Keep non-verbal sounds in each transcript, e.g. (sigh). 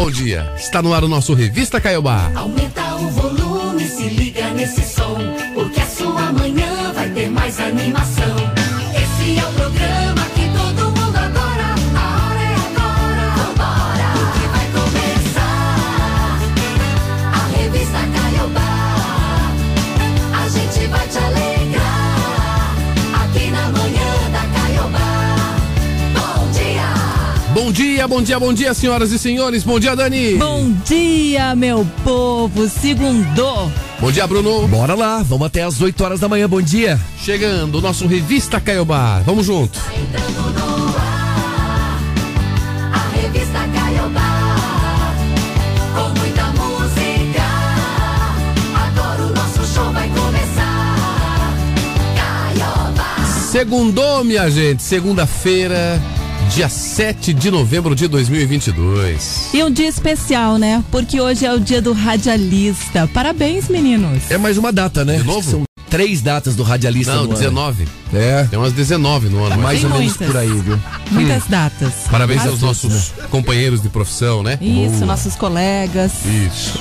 Bom dia. Está no ar o nosso Revista Caiobá. Aumenta o volume, se liga nesse som, porque a sua manhã vai ter mais animação. Dia. Bom dia, bom dia, senhoras e senhores. Bom dia, Dani. Bom dia, meu povo. Segundou. Bom dia, Bruno. Bora lá, vamos até às 8 horas da manhã, bom dia. Chegando o nosso Revista Caiobá. Vamos junto. Segundou, minha gente. Segunda-feira, dia 7 de novembro de 2022. E um dia especial, né? Porque hoje é o dia do radialista. Parabéns, meninos. É mais uma data, né? De novo? São três datas do radialista Não, no ano. 19. É, Tem umas 19 no ano. mais Tem ou menos muitas. por aí, viu? Muitas datas. Parabéns Mas- aos nossos companheiros de profissão, né? Isso, nossos colegas. Isso.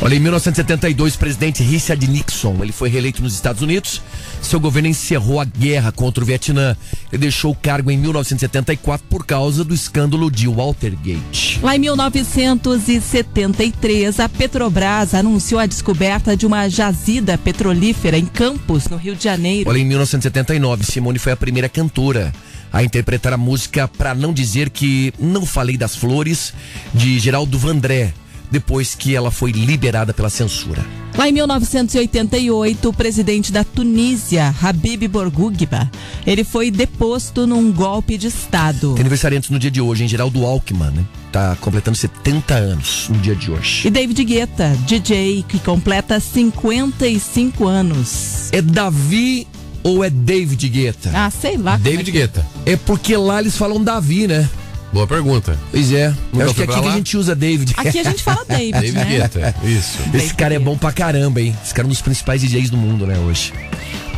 Olha, em 1972, o presidente Richard Nixon, ele foi reeleito nos Estados Unidos. Seu governo encerrou a guerra contra o Vietnã. Ele deixou o cargo em 1974 por causa do escândalo de Watergate. Lá em 1973, a Petrobras anunciou a descoberta de uma jazida petrolífera em Campos, no Rio de Janeiro. Olha, em 1979, Simone foi a primeira cantora a interpretar a música Pra Não Dizer Que Não Falei das Flores, de Geraldo Vandré, depois que ela foi liberada pela censura. Lá em 1988, o presidente da Tunísia, Habib Bourguiba, ele foi deposto num golpe de Estado. Tem aniversariantes no dia de hoje, em Geraldo Alckmin, né? Tá completando 70 anos no dia de hoje. E David Guetta, DJ, que completa 55 anos. É Davi ou é David Guetta? Ah, sei lá. David é que- Guetta. É porque lá eles falam Davi, né? Boa pergunta. Pois é. Nunca Eu acho que é aqui que a gente usa David. Aqui a gente fala (laughs) David, David né? Guetta. Isso. Esse cara é bom pra caramba, hein? Esse cara é um dos principais DJs do mundo, né, hoje.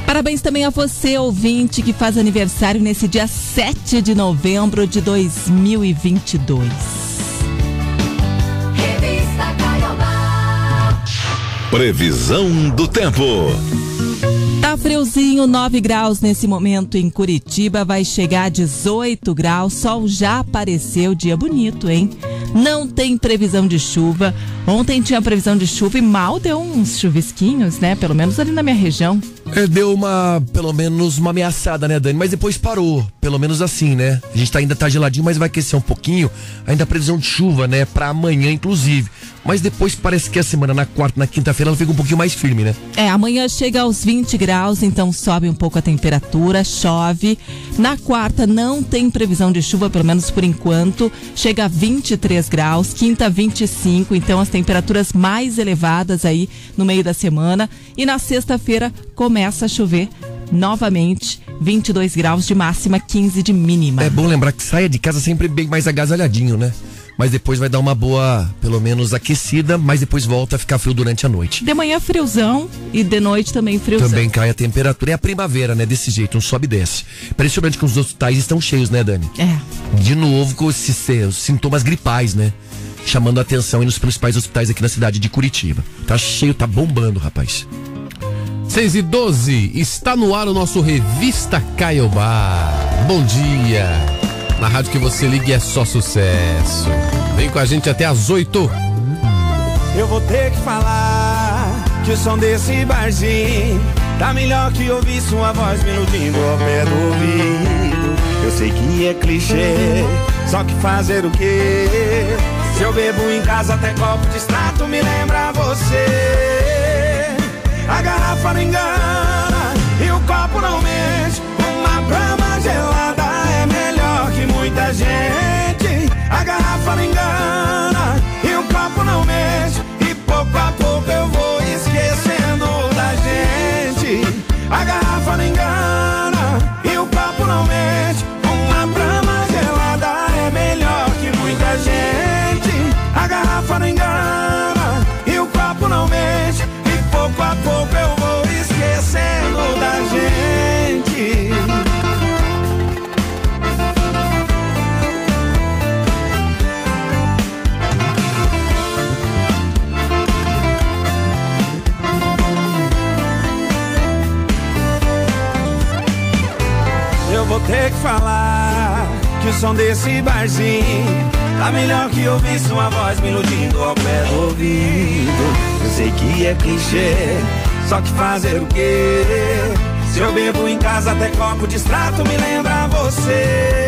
Parabéns também a você, ouvinte, que faz aniversário nesse dia 7 de novembro de 2022. Revista Caiobá. Previsão do tempo. Tá friozinho, 9 graus nesse momento em Curitiba, vai chegar a 18 graus, sol já apareceu, dia bonito, hein? Não tem previsão de chuva. Ontem tinha previsão de chuva e mal deu uns chuvisquinhos, né? Pelo menos ali na minha região. É, deu uma, pelo menos, uma ameaçada, né, Dani? Mas depois parou. Pelo menos assim, né? A gente tá, ainda tá geladinho, mas vai aquecer um pouquinho. Ainda a previsão de chuva, né? Pra amanhã, inclusive. Mas depois parece que a semana, na quarta, na quinta-feira, ela fica um pouquinho mais firme, né? É, amanhã chega aos 20 graus, então sobe um pouco a temperatura, chove. Na quarta não tem previsão de chuva, pelo menos por enquanto. Chega a 23 graus, quinta 25, então as temperaturas mais elevadas aí no meio da semana. E na sexta-feira começa a chover novamente, 22 graus de máxima, 15 de mínima. É bom lembrar que saia de casa sempre bem mais agasalhadinho, né? Mas depois vai dar uma boa, pelo menos aquecida, mas depois volta a ficar frio durante a noite. De manhã friozão e de noite também friozão. Também cai a temperatura. É a primavera, né? Desse jeito, um sobe e desce. Impressionante que os hospitais estão cheios, né, Dani? É. De novo com esses se- sintomas gripais, né? Chamando a atenção aí nos principais hospitais aqui na cidade de Curitiba. Tá cheio, tá bombando, rapaz. 6 e 12, está no ar o nosso Revista Caiobá. Bom dia. Na rádio que você liga é só sucesso. Vem com a gente até às 8. Eu vou ter que falar que o som desse barzinho tá melhor que ouvir sua voz me nutrindo ao pé do ouvido. Eu sei que é clichê, só que fazer o quê? Se eu bebo em casa até copo de extrato me lembra você. A garrafa não engana e o copo não mexe. Muita gente. A garrafa não engana falar que o som desse barzinho tá melhor que ouvir sua voz me iludindo ao pé do ouvido. Eu sei que é clichê, só que fazer o quê? Se eu bebo em casa até copo de extrato me lembra você.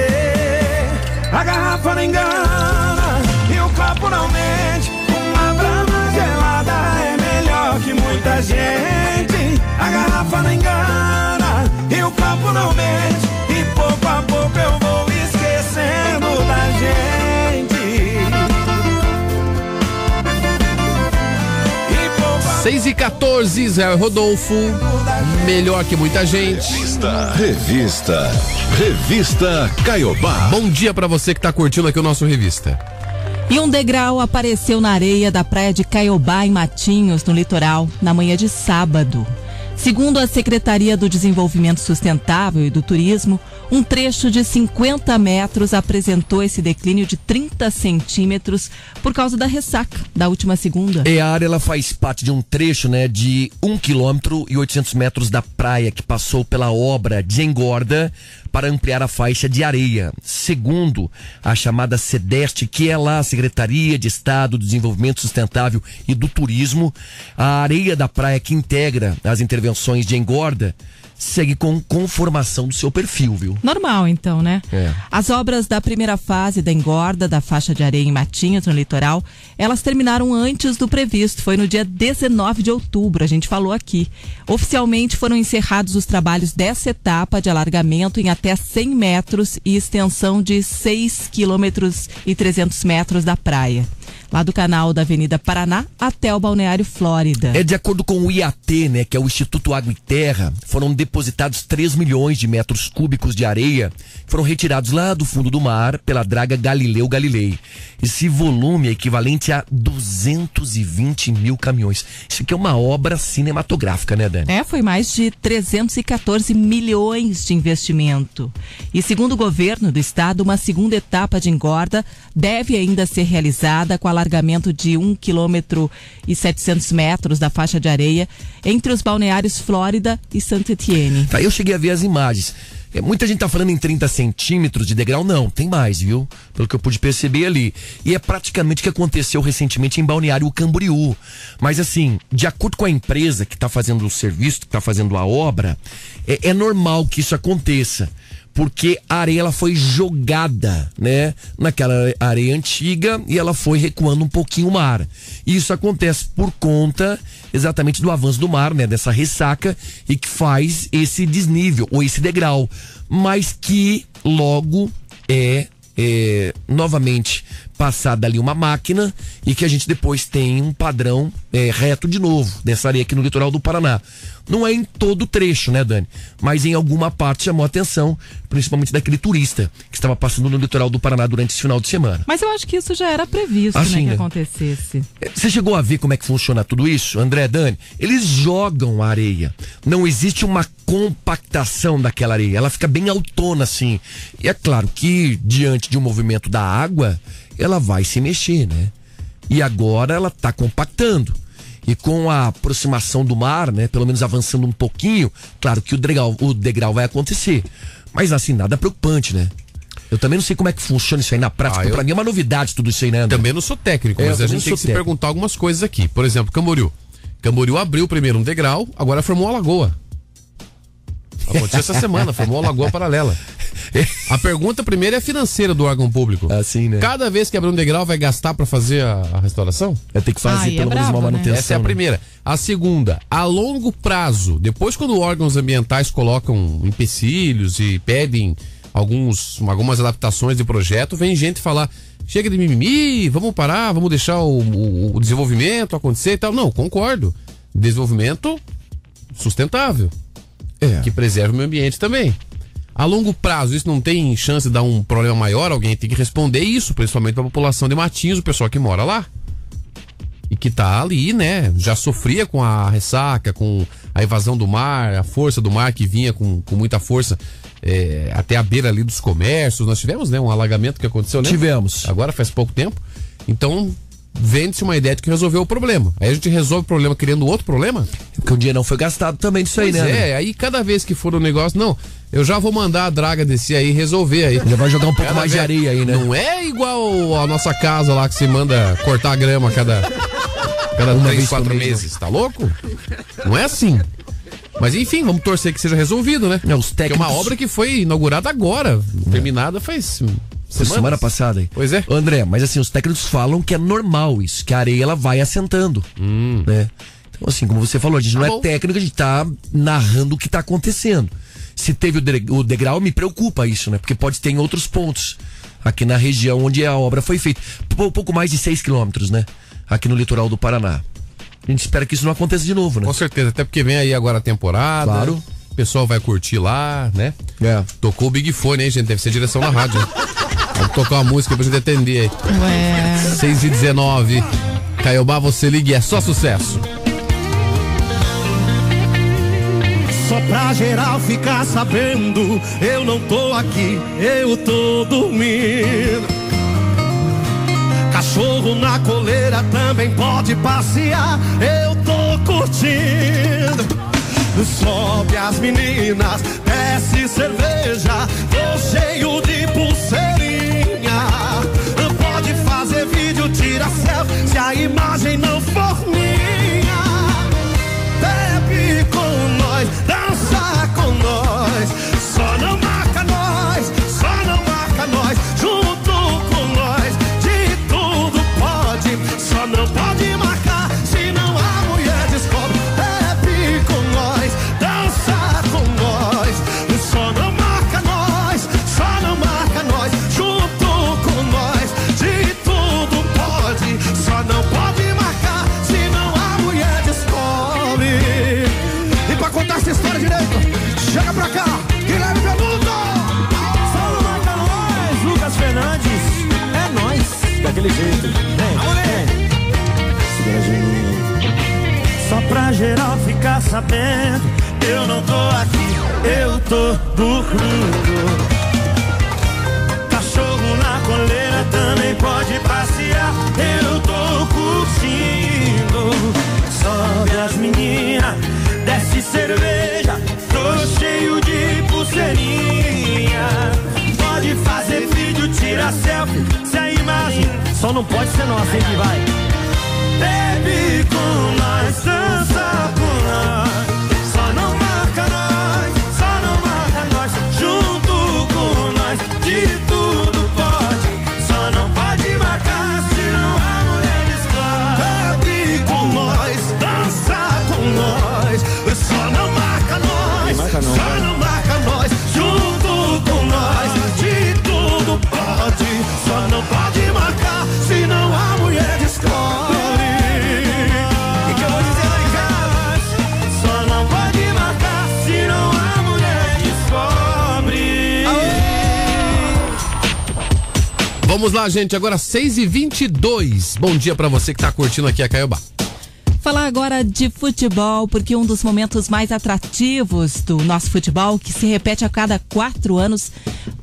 A garrafa não engana e o copo não mente. Uma brama gelada é melhor que muita gente. A garrafa não engana e o copo não mente. Pouco a pouco eu vou esquecendo da gente. E pouco a 6 e 14, Zé Rodolfo. Melhor que muita gente. Revista. Revista. Revista Caiobá. Bom dia pra você que tá curtindo aqui o nosso revista. E um degrau apareceu na areia da praia de Caiobá, em Matinhos, no litoral, na manhã de sábado. Segundo a Secretaria do Desenvolvimento Sustentável e do Turismo, um trecho de 50 metros apresentou esse declínio de 30 centímetros por causa da ressaca da última segunda. E a área ela faz parte de um trecho né, de 1 quilômetro e 800 metros da praia que passou pela obra de engorda para ampliar a faixa de areia. Segundo a chamada SEDEST, que é lá a Secretaria de Estado do Desenvolvimento Sustentável e do Turismo, a areia da praia que integra as intervenções de engorda segue com conformação do seu perfil, viu? Normal, então, né? É. As obras da primeira fase da engorda da faixa de areia em Matinhos, no litoral, elas terminaram antes do previsto. Foi no dia 19 de outubro, a gente falou aqui. Oficialmente foram encerrados os trabalhos dessa etapa de alargamento em até 100 metros e extensão de 6 quilômetros e 300 metros da praia. Lá do canal da Avenida Paraná até o Balneário Flórida. É de acordo com o IAT, né, que é o Instituto Água e Terra, foram depositados 3 milhões de metros cúbicos de areia, que foram retirados lá do fundo do mar pela draga Galileu Galilei. Esse volume é equivalente a 220 mil caminhões. Isso aqui é uma obra cinematográfica, né, Dani? É, foi mais de 314 milhões de investimento. E segundo o governo do estado, uma segunda etapa de engorda deve ainda ser realizada com alargamento de 1 quilômetro e 700 metros da faixa de areia entre os balneários Flórida e Saint Etienne. Tá, eu cheguei a ver as imagens. É, muita gente tá falando em 30 centímetros de degrau. Não, tem mais, viu? Pelo que eu pude perceber ali. E é praticamente o que aconteceu recentemente em Balneário Camboriú. Mas assim, de acordo com a empresa que tá fazendo o serviço, que tá fazendo a obra, é, é normal que isso aconteça. Porque a areia ela foi jogada, né, naquela areia antiga e ela foi recuando um pouquinho o mar. Isso acontece por conta exatamente do avanço do mar, né, dessa ressaca e que faz esse desnível ou esse degrau, mas que logo é, é novamente passada ali uma máquina e que a gente depois tem um padrão é, reto de novo dessa areia aqui no litoral do Paraná. Não é em todo o trecho, né, Dani? Mas em alguma parte chamou a atenção, principalmente daquele turista que estava passando no litoral do Paraná durante esse final de semana. Mas eu acho que isso já era previsto, Ah, né, que acontecesse. Você chegou a ver como é que funciona tudo isso, André Dani? Eles jogam a areia. Não existe uma compactação daquela areia. Ela fica bem autona assim. E é claro que diante de um movimento da água, ela vai se mexer, né? E agora ela está compactando. E com a aproximação do mar, né, pelo menos avançando um pouquinho, claro que o degrau, o degrau vai acontecer. Mas assim, nada preocupante, né? Eu também não sei como é que funciona isso aí na prática. Ah, eu- Pra mim é uma novidade tudo isso aí, né, André? Também não sou técnico, É, mas a gente tem que se técnico. perguntar algumas coisas aqui. Por exemplo, Camboriú. Camboriú abriu primeiro um degrau, agora formou uma lagoa. Aconteceu essa semana, formou uma lagoa paralela. A pergunta primeiro é financeira do órgão público. Assim, né? Cada vez que abrir um degrau, vai gastar pra fazer a, a restauração? É ter que fazer Ai, é pelo menos brabo, uma né? manutenção. Essa é a né? primeira. A segunda, a longo prazo, depois quando órgãos ambientais colocam empecilhos e pedem alguns, algumas adaptações de projeto, vem gente falar, chega de mimimi, vamos parar, vamos deixar o, o- o desenvolvimento acontecer e tal. Não, concordo. Desenvolvimento sustentável, É. que preserve o meio ambiente também. A longo prazo, isso não tem chance de dar um problema maior, alguém tem que responder isso, principalmente para a população de Matinhos, o pessoal que mora lá e que tá ali, né? Já sofria com a ressaca, com a evasão do mar, a força do mar que vinha com, com muita força é, até a beira ali dos comércios. Nós tivemos, né? Um alagamento que aconteceu, né? Tivemos. Agora faz pouco tempo. Então, vende-se uma ideia de que resolveu o problema. Aí a gente resolve o problema criando outro problema? Porque o dinheiro não foi gastado também disso aí, Pois né? é, aí cada vez que for um negócio, não, eu já vou mandar a draga descer aí e resolver aí. Já vai jogar um pouco Cada mais de vez- areia aí, né? Não é igual a nossa casa lá que se manda cortar a grama cada, cada Uma três, quatro mês, meses. Tá louco? Não é assim. Mas enfim, vamos torcer que seja resolvido, né? É, os Porque é técnicos- uma obra que foi inaugurada agora, terminada faz semanas. semana passada aí. Pois é. André, mas assim, os técnicos falam que é normal isso, que a areia ela vai assentando. Né? Então, assim, como você falou, a gente não Tá é bom. técnico, a gente tá narrando o que tá acontecendo. Se teve o, de- o degrau, me preocupa isso, né? Porque pode ter em outros pontos. Aqui na região onde a obra foi feita. Pou- pouco mais de 6 quilômetros, né? Aqui no litoral do Paraná. A gente espera que isso não aconteça de novo, né? Com certeza, até porque vem aí agora a temporada. Claro. O pessoal vai curtir lá, né? É. Tocou o Big Fone, hein, gente? Deve ser direção na rádio. (laughs) Vamos tocar uma música pra gente atender aí. Ué. 6 e 19 Caiobá, você liga e é só sucesso. Só pra geral ficar sabendo, eu não tô aqui, eu tô dormindo. Cachorro na coleira também pode passear, eu tô curtindo. Sobe as meninas, desce cerveja, tô cheio de pulseirinha. A imagem não daquele jeito. Vem, vem. Segura. Só pra geral ficar sabendo, eu não tô aqui, eu tô dormindo. Cachorro na coleira também pode passear, eu tô curtindo. Sobe as meninas, desce cerveja, tô cheio de pulseirinha. Pode fazer vídeo, tira selfie, só não pode ser nossa, hein, que vai. Bebe com nós, dança Vamos lá, gente, agora 6 e 22 Bom dia pra você que tá curtindo aqui a Caiobá. Falar agora de futebol, porque um dos momentos mais atrativos do nosso futebol, que se repete a cada quatro anos,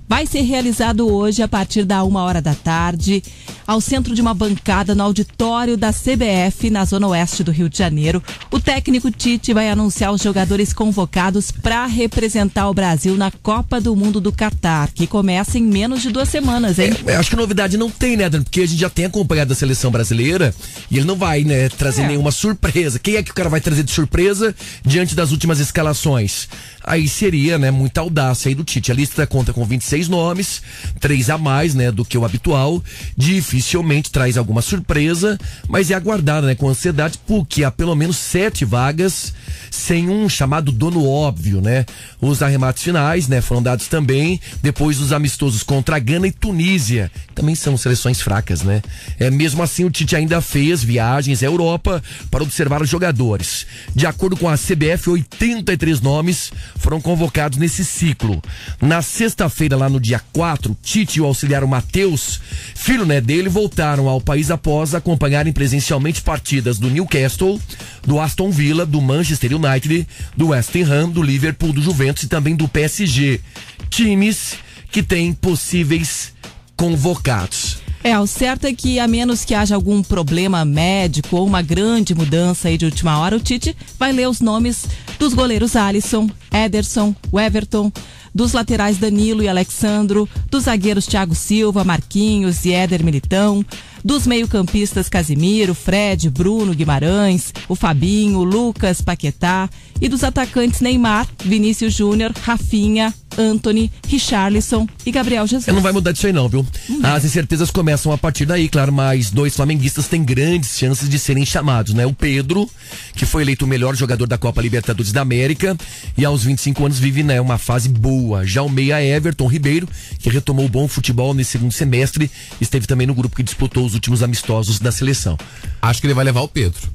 vai ser realizado hoje a partir da uma hora da tarde, ao centro de uma bancada no auditório da CBF, na zona oeste do Rio de Janeiro. O técnico Tite vai anunciar os jogadores convocados para representar o Brasil na Copa do Mundo do Catar, que começa em menos de duas semanas, hein? É, acho que novidade não tem, né, Dan? Porque a gente já tem acompanhado a seleção brasileira e ele não vai, né, trazer É. nenhuma surpresa. Quem é que o cara vai trazer de surpresa diante das últimas escalações? Aí seria, né, muita audácia aí do Tite. A lista conta com 26 nomes, três a mais, né, do que o habitual. Dificilmente traz alguma surpresa, mas é aguardada, né, com ansiedade, porque há pelo menos sete vagas sem um chamado dono óbvio, né? Os arremates finais, né, foram dados também depois dos amistosos contra Gana e Tunísia. Também são seleções fracas, né? É mesmo assim o Tite ainda fez viagens à Europa para observar os jogadores. De acordo com a CBF, 83 nomes foram convocados nesse ciclo. Na sexta-feira, lá no dia 4, Tite e o auxiliar Matheus, filho né, dele, voltaram ao país após acompanharem presencialmente partidas do Newcastle, do Aston Villa, do Manchester United, do West Ham, do Liverpool, do Juventus e também do PSG. Times que têm possíveis convocados. É, o certo é que a menos que haja algum problema médico ou uma grande mudança aí de última hora, o Tite vai ler os nomes dos goleiros Alisson, Ederson, Everton, dos laterais Danilo e Alexandro, dos zagueiros Thiago Silva, Marquinhos e Éder Militão, dos meio-campistas Casimiro, Fred, Bruno Guimarães, o Fabinho, Lucas, Paquetá e dos atacantes Neymar, Vinícius Júnior, Rafinha, Anthony, Richarlison e Gabriel Jesus. Não vai mudar disso aí não, viu? As incertezas começam a partir daí, claro, mas dois flamenguistas têm grandes chances de serem chamados, né? O Pedro, que foi eleito o melhor jogador da Copa Libertadores da América e aos 25 anos vive, né, uma fase boa. Já o meia Everton Ribeiro, que retomou o bom futebol nesse segundo semestre, esteve também no grupo que disputou os últimos amistosos da seleção. Acho que ele vai levar o Pedro.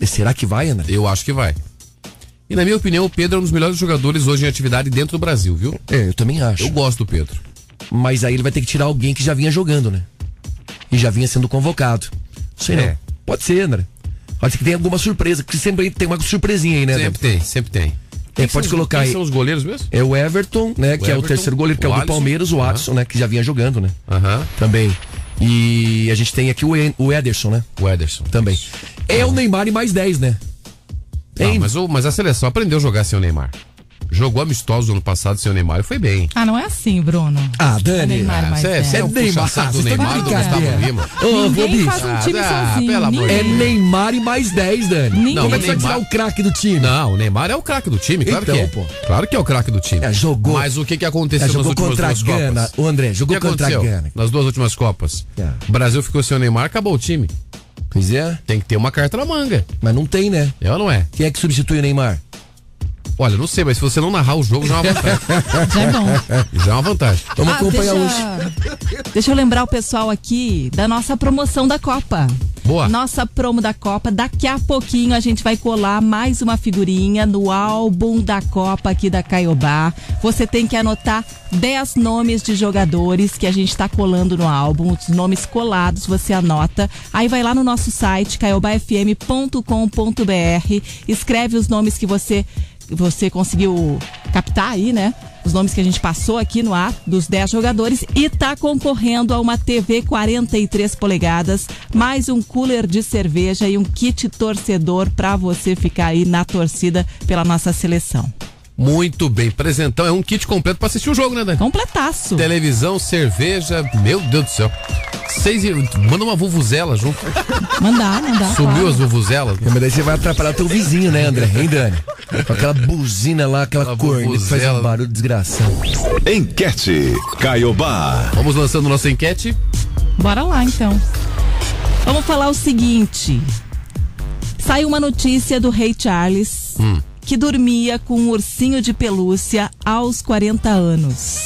E será que vai, André? Eu acho que vai. E na minha opinião, o Pedro é um dos melhores jogadores hoje em atividade dentro do Brasil, viu? É, eu também acho. Eu gosto do Pedro. Mas aí ele vai ter que tirar alguém que já vinha jogando, né? E já vinha sendo convocado. Não sei É. não. Pode ser, André. Pode ser que tenha alguma surpresa, porque sempre tem uma surpresinha aí, né? Sempre tem, sempre tem. Tem, pode colocar Quem aí. são os goleiros mesmo? É o Everton, né? que é o Everton, terceiro goleiro, que é o o do Alisson. Palmeiras, o. Adson, né? Que já vinha jogando, né? Aham. Também. E a gente tem aqui o, En- o Ederson, né? O Ederson. Também. É o Neymar e mais 10, né? Não, Hein? mas, o- mas a seleção aprendeu a jogar sem o Neymar. Jogou amistoso ano passado sem o Neymar e foi bem. Ah, não é assim, Bruno. Ah, Dani. Neymar mais Você você é um É Neymar, puxa-saco do vocês estão Neymar e do Gustavo. Lima. Ô, Ninguém faz um time Ah, sozinho. pelo amor de É. Neymar e mais 10, Dani. Ninguém. Não, Como é que você vai Neymar- tirar o craque do time? Não, o Neymar é o craque do time, claro Então, que é. pô. Claro que é o craque do time. É, jogou. Mas o que, que aconteceu É, nas últimas contra a duas Gana. Copas? O André, jogou contra a Gana. nas duas últimas Copas? É. O Brasil ficou sem o Neymar, acabou o time. Pois é, Tem que ter uma carta na manga. mas não tem, né? É ou não é? Quem é que substitui o Neymar? Olha, não sei, mas se você não narrar o jogo, já é uma vantagem. (laughs) Já é bom. já é uma vantagem. Vamos Ah, acompanhar hoje. deixa, deixa eu lembrar o pessoal aqui da nossa promoção da Copa. Boa. Nossa promo da Copa. Daqui a pouquinho a gente vai colar mais uma figurinha no álbum da Copa aqui da Caiobá. Você tem que anotar 10 nomes de jogadores que a gente está colando no álbum. Os nomes colados você anota. Aí vai lá no nosso site, caiobafm.com.br. Escreve os nomes que você você conseguiu captar aí, né? Os nomes que a gente passou aqui no ar dos 10 jogadores e tá concorrendo a uma TV 43 polegadas, mais um cooler de cerveja e um kit torcedor pra você ficar aí na torcida pela nossa seleção. Muito bem. Presentão é um kit completo pra assistir o jogo, né, Dani? Completaço. Televisão, cerveja, meu Deus do céu. Seis e... Manda uma vuvuzela junto. Mandar, mandar. Sumiu claro. as vuvuzelas. né? Mas daí você vai atrapalhar teu vizinho, né, André? Hein, Dani? Com aquela buzina lá, aquela Aquela corneta que faz um barulho desgraçado. Enquete Caiobá. Vamos lançando nossa enquete. Bora lá então. Vamos falar o seguinte. Saiu uma notícia do Rei Charles que dormia com um ursinho de pelúcia aos 40 anos.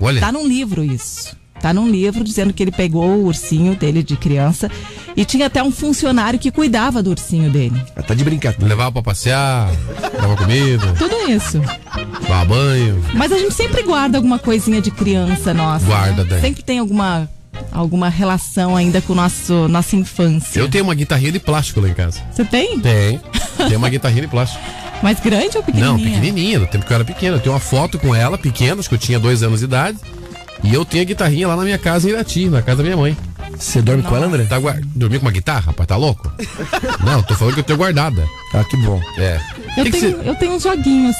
Olha. Tá num livro isso. Tá num livro dizendo que ele pegou o ursinho dele de criança e tinha até um funcionário que cuidava do ursinho dele. Ah, Tá de brincadeira. Levava pra passear, dava comida, Tudo isso. dava banho. Mas a gente sempre guarda alguma coisinha de criança nossa. Guarda, né? Dani. Sempre tem alguma alguma relação ainda com nosso nossa infância. Eu tenho uma guitarrinha de plástico lá em casa. Você tem? Tem. Tem uma guitarrinha de plástico. (laughs) Mais grande ou pequenininha? Não, pequenininha, do tempo que eu era pequeno. Eu tenho uma foto com ela, pequena, acho que eu tinha dois anos de idade. E eu tenho a guitarrinha lá na minha casa em Irati, na casa da minha mãe. Você dorme com ela, André? Tá guar... Dormir com uma guitarra, rapaz, tá louco? Não, tô falando que eu tenho guardada. Ah, que bom. É. Eu Que que tenho, eu tenho uns joguinhos.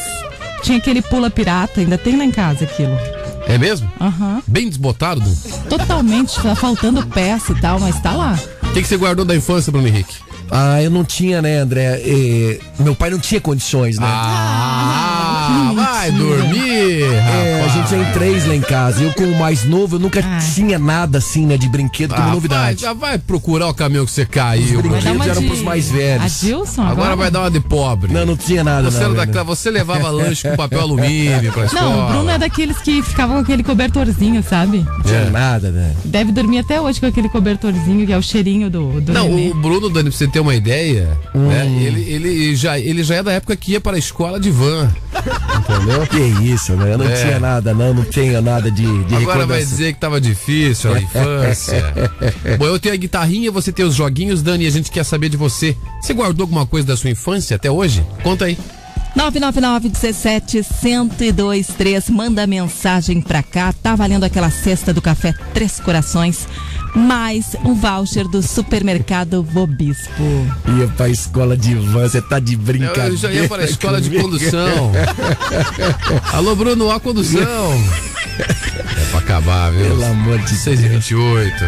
Tinha aquele pula pirata, ainda tem lá em casa aquilo. cê- É mesmo? Aham. Bem desbotado? Totalmente, tá faltando peça e tal, mas tá lá. O que, que você guardou da infância, Bruno Henrique? Ah, eu não tinha, né, André? Eh, meu pai não tinha condições, né? Ah, vai dormir, É, a gente é em três lá em casa. Eu, como mais novo, eu nunca Ah. tinha nada assim, né, de brinquedo como Ah, novidade. vai, já vai procurar o caminho que você caiu, dar uma eram de... pros mais velhos. Adilson, agora, Agora vai dar uma de pobre. Não, não tinha nada, Você, não. era né? daquela- você levava (laughs) lanche com papel alumínio pra escola. Não, o Bruno é daqueles que ficava com aquele cobertorzinho, sabe? Não tinha É. nada, né? Deve dormir até hoje com aquele cobertorzinho, que é o cheirinho do, do Não, nenê. o Bruno, Dani, pra você ter uma ideia, Hum. né, ele, ele, já, ele já é da época que ia para a escola de van. (laughs) Entendeu? Que isso, né? Eu não É. tinha nada, não. Não tinha nada de, de Agora vai dizer que tava difícil a infância. (laughs) Bom, eu tenho a guitarrinha, você tem os joguinhos, Dani, e a gente quer saber de você. Você guardou alguma coisa da sua infância até hoje? Conta aí. 999 17 1023 manda mensagem pra cá. Tá valendo aquela cesta do café Três Corações, mais um voucher do supermercado Bobispo. Ia pra escola de van, você tá de brincadeira. Eu já ia para a escola de condução. (laughs) Alô, Bruno, a condução. (laughs) É pra acabar, viu? Pelo amor de 6 e 28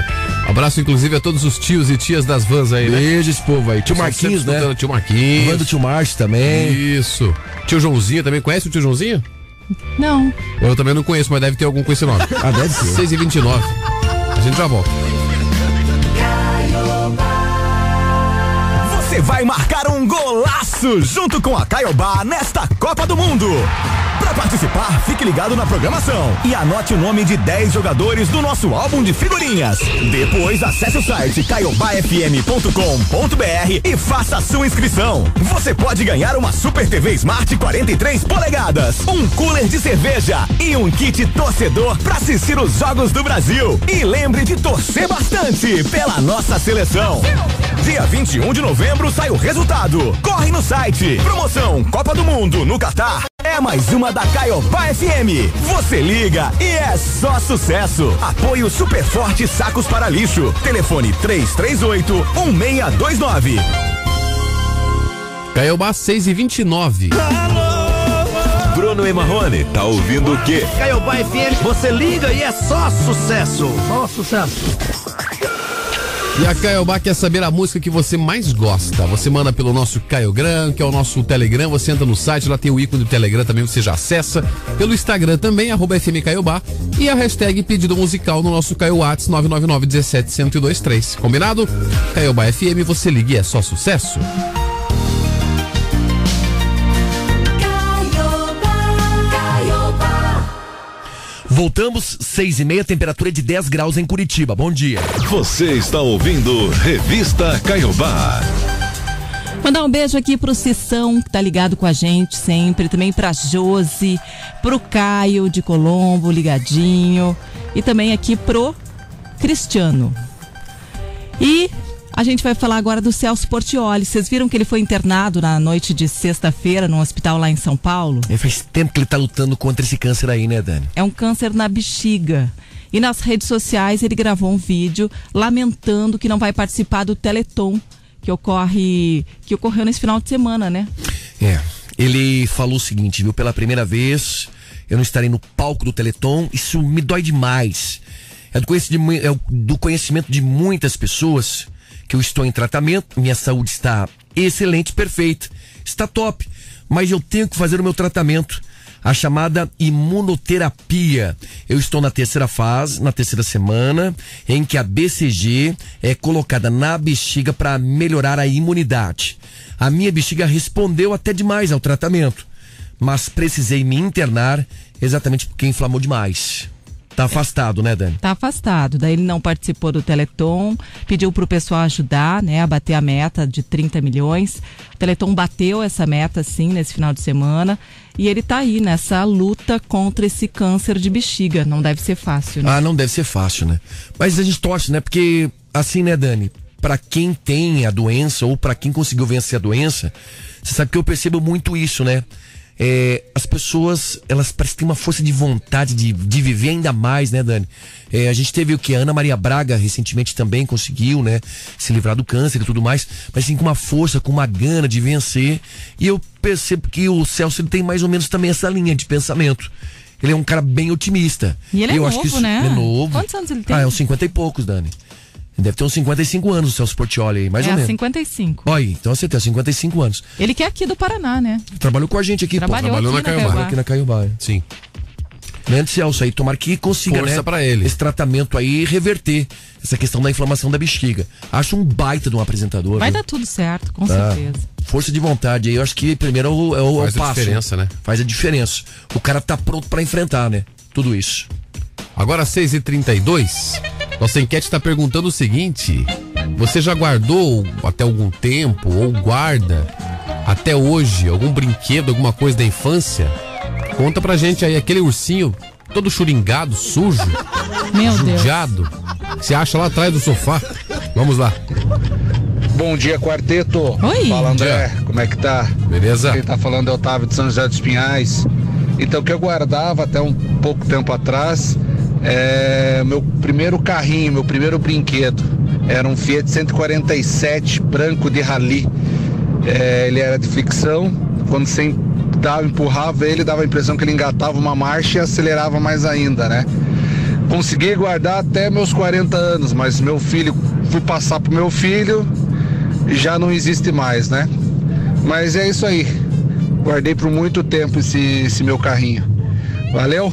Abraço, inclusive, a todos os tios e tias das vans aí, né? Beijo esse povo aí. Tio Marquinhos, né? escutando Tio Van Marquinhos. do tio Márcio também. Isso. Tio Joãozinho também. Conhece o tio Joãozinho? Não. Eu também não conheço, mas deve ter algum com esse nome. (laughs) Ah, deve ser. 6 e 29 A gente já volta. Você vai marcar um golaço junto com a Caiobá nesta Copa do Mundo. Para participar, fique ligado na programação e anote o nome de 10 jogadores do nosso álbum de figurinhas. Depois, acesse o site caiobafm.com.br e faça a sua inscrição. Você pode ganhar uma Super TV Smart 43 polegadas, um cooler de cerveja e um kit torcedor para assistir os jogos do Brasil. E lembre de torcer bastante pela nossa seleção. Dia 21 de novembro sai o resultado. Corre no site. Promoção Copa do Mundo no Catar. É mais uma da Caiobá FM. Você liga e é só sucesso. Apoio Super Forte Sacos para Lixo. Telefone 338 1629. Caiobá 6 e 29 Bruno e Marrone, tá ouvindo o quê? Caiobá FM, você liga e é só sucesso. Só sucesso. E a Caiobá quer saber a música que você mais gosta. Você manda pelo nosso Caiogram, que é o nosso Telegram. Você entra no site, lá tem o ícone do Telegram também, você já acessa. Pelo Instagram também, arroba FM Caiobá. E a hashtag pedido musical no nosso Caio Whats 999 17 1023. Combinado? Caiobá FM, você liga e é só sucesso. Voltamos, seis e meia, temperatura de 10 graus em Curitiba. Bom dia. Você está ouvindo Revista Caiobá. Mandar um beijo aqui pro Cissão, que tá ligado com a gente sempre, também pra Josi, pro Caio de Colombo, ligadinho, e também aqui pro Cristiano. E a gente vai falar agora do Celso Portioli. Vocês viram que ele foi internado na noite de sexta-feira num hospital lá em São Paulo? É, faz tempo que ele tá lutando contra esse câncer aí, né, Dani? É um câncer na bexiga. E nas redes sociais ele gravou um vídeo lamentando que não vai participar do Teleton que ocorre que ocorreu nesse final de semana, né? É. Ele falou o seguinte, viu? Pela primeira vez, eu não estarei no palco do Teleton. Isso me dói demais. É do conhecimento, é do conhecimento de muitas pessoas que eu estou em tratamento. Minha saúde está excelente, perfeita. Está top. Mas eu tenho que fazer o meu tratamento. A chamada imunoterapia. Eu estou na terceira fase, na terceira semana, em que a BCG é colocada na bexiga para melhorar a imunidade. A minha bexiga respondeu até demais ao tratamento, mas precisei me internar exatamente porque inflamou demais. Tá afastado, né, Dani? Tá afastado. Daí ele não participou do Teleton, pediu pro pessoal ajudar, né, a bater a meta de 30 milhões. O Teleton bateu essa meta, sim, nesse final de semana. E ele tá aí nessa luta contra esse câncer de bexiga. Não deve ser fácil, né? Ah, não deve ser fácil, né? Mas a gente torce, né? Porque, assim, né, Dani? Pra quem tem a doença ou pra quem conseguiu vencer a doença, você sabe que eu percebo muito isso, né? É, as pessoas, elas parecem ter uma força de vontade de, de viver ainda mais, né, Dani? É, a gente teve o que? A Ana Maria Braga recentemente também conseguiu, né? Se livrar do câncer e tudo mais, mas assim, com uma força, com uma gana de vencer. E eu percebo que o Celso tem mais ou menos também essa linha de pensamento. Ele é um cara bem otimista. E ele é eu novo, acho que isso, né? É novo. Quantos anos ele tem? Ah, é uns 50 e poucos, Dani. Deve ter uns 55 anos, o Celso Portioli aí, mais é, ou menos. 55. Olha, então você tem 55 anos. Ele que é aqui do Paraná, né? Trabalhou com a gente aqui, Trabalhou pô. Trabalhou aqui na na Caiobá. Aqui na Caiobá. Sim. Grande Celso aí, tomara que consiga, Força né? pra ele. Esse tratamento aí reverter essa questão da inflamação da bexiga. Acho um baita de um apresentador. Vai viu? dar tudo certo, com Tá. certeza. Força de vontade aí, eu acho que primeiro é o, é o, Faz é a passo. diferença, né? Faz a diferença. O cara tá pronto pra enfrentar, né? Tudo isso. Agora 6h32, nossa enquete está perguntando o seguinte: você já guardou até algum tempo ou guarda até hoje algum brinquedo, alguma coisa da infância? Conta pra gente aí, aquele ursinho todo churingado, sujo, Meu Deus. judiado, que você acha lá atrás do sofá. Vamos lá. Bom dia, quarteto. Oi. Fala, André. Como é que tá? Beleza? Quem tá falando é Otávio de São José dos Pinhais. Então, o que eu guardava até um pouco tempo atrás é meu primeiro carrinho, meu primeiro brinquedo. Era um Fiat 147 branco de rally. É, ele era de fricção. Quando você dava, empurrava ele, dava a impressão que ele engatava uma marcha e acelerava mais ainda, né? Consegui guardar até meus 40 anos, mas meu filho, fui passar pro meu filho, já não existe mais, né? Mas é isso aí. Guardei por muito tempo esse, esse meu carrinho. Valeu?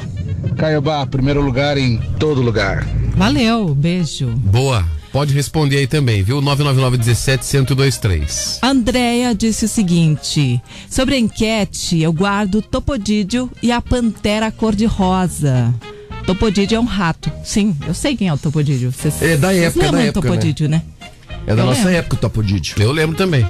Caiobá, primeiro lugar em todo lugar. Valeu, beijo. Boa. Pode responder aí também, viu? 999 17 1023. Andréia disse o seguinte: sobre a enquete, eu guardo o Topodídio e a Pantera Cor-de-Rosa. Topodídio é um rato. Sim, eu sei quem é o Topodídio. Vocês, É da época, lembram da época, Topodídio, né? É da Eu nossa lembro. época o Topodídio. Eu lembro também.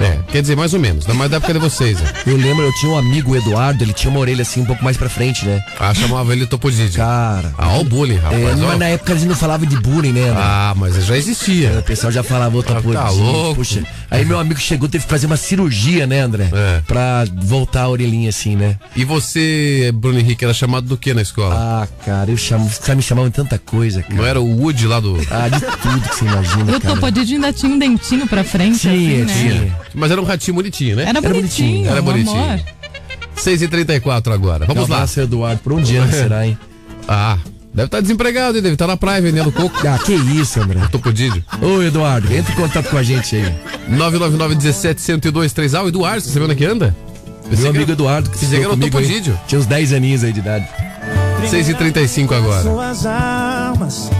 É, quer dizer, mais ou menos. Da mais da época de vocês, né? Eu lembro, eu tinha um amigo, o Eduardo, ele tinha uma orelha assim um pouco mais pra frente, né? Ah, chamava ele Topodídio. Cara. Ah, ó o bullying, rapaz. É, ó. mas na época a gente não falava de bullying, né? André? Ah, mas já É, existia. O pessoal já falava outra Tá coisa. louco. Puxa. Aí meu amigo chegou, teve que fazer uma cirurgia, né, André? É. Pra voltar a orelhinha assim, né? E você, Bruno Henrique, era chamado do que na escola? Ah, cara, eu chamo. Os caras me chamavam de tanta coisa, cara. Não era o Woody lá do. Ah, de tudo que você imagina. E o cara. Topodídio ainda tinha um dentinho pra frente, Tinha, assim, né? tinha. Mas era um ratinho bonitinho, né? Era bonitinho, Era um bonitinho. amor. 6h34 agora. Vamos Um lá. Eduardo. Por onde anda será, hein? Ah, deve estar desempregado, hein? Deve estar na praia vendendo coco. Ah, que isso, André. Topodídio. Ô, Eduardo, entra em contato com a gente aí. 999 17 1023 Ah, o Eduardo, você sabe onde é que anda? Meu amigo Eduardo, que Pensei que era o comigo aí. Topodídio. Tinha uns 10 aninhos aí de idade. 6h35 agora. Suas almas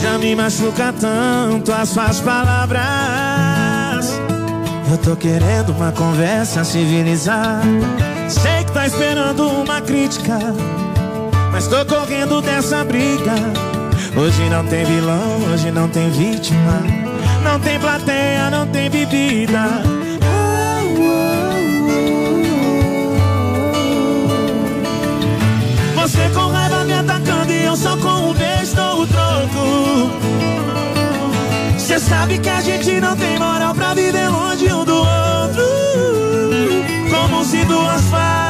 já me machuca tanto as suas palavras. Eu tô querendo uma conversa civilizada. Sei que tá esperando uma crítica, mas tô correndo dessa briga. Hoje não tem vilão, hoje não tem vítima. Não tem plateia, não tem bebida. Você com raiva me atacando e eu só com um beijo dou o troco. Você sabe que a gente não tem moral pra viver longe um do outro. Como se duas facas se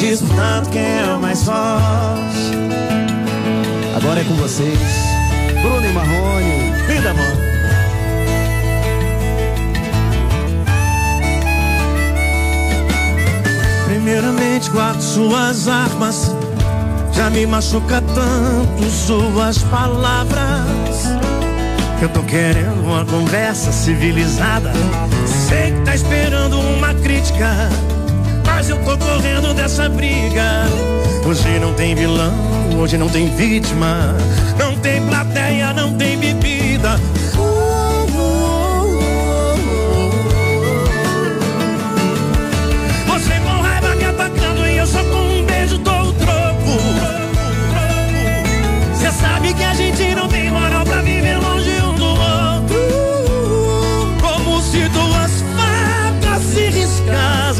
disputando quem é o mais forte. Agora é com vocês. Bruno e Marrone. Linda, amor. Primeiramente guardo suas armas Já me machuca tanto suas palavras Eu tô querendo uma conversa civilizada Sei que tá esperando uma crítica eu tô correndo dessa briga. Hoje não tem vilão, hoje não tem vítima. Não tem plateia, não tem bebida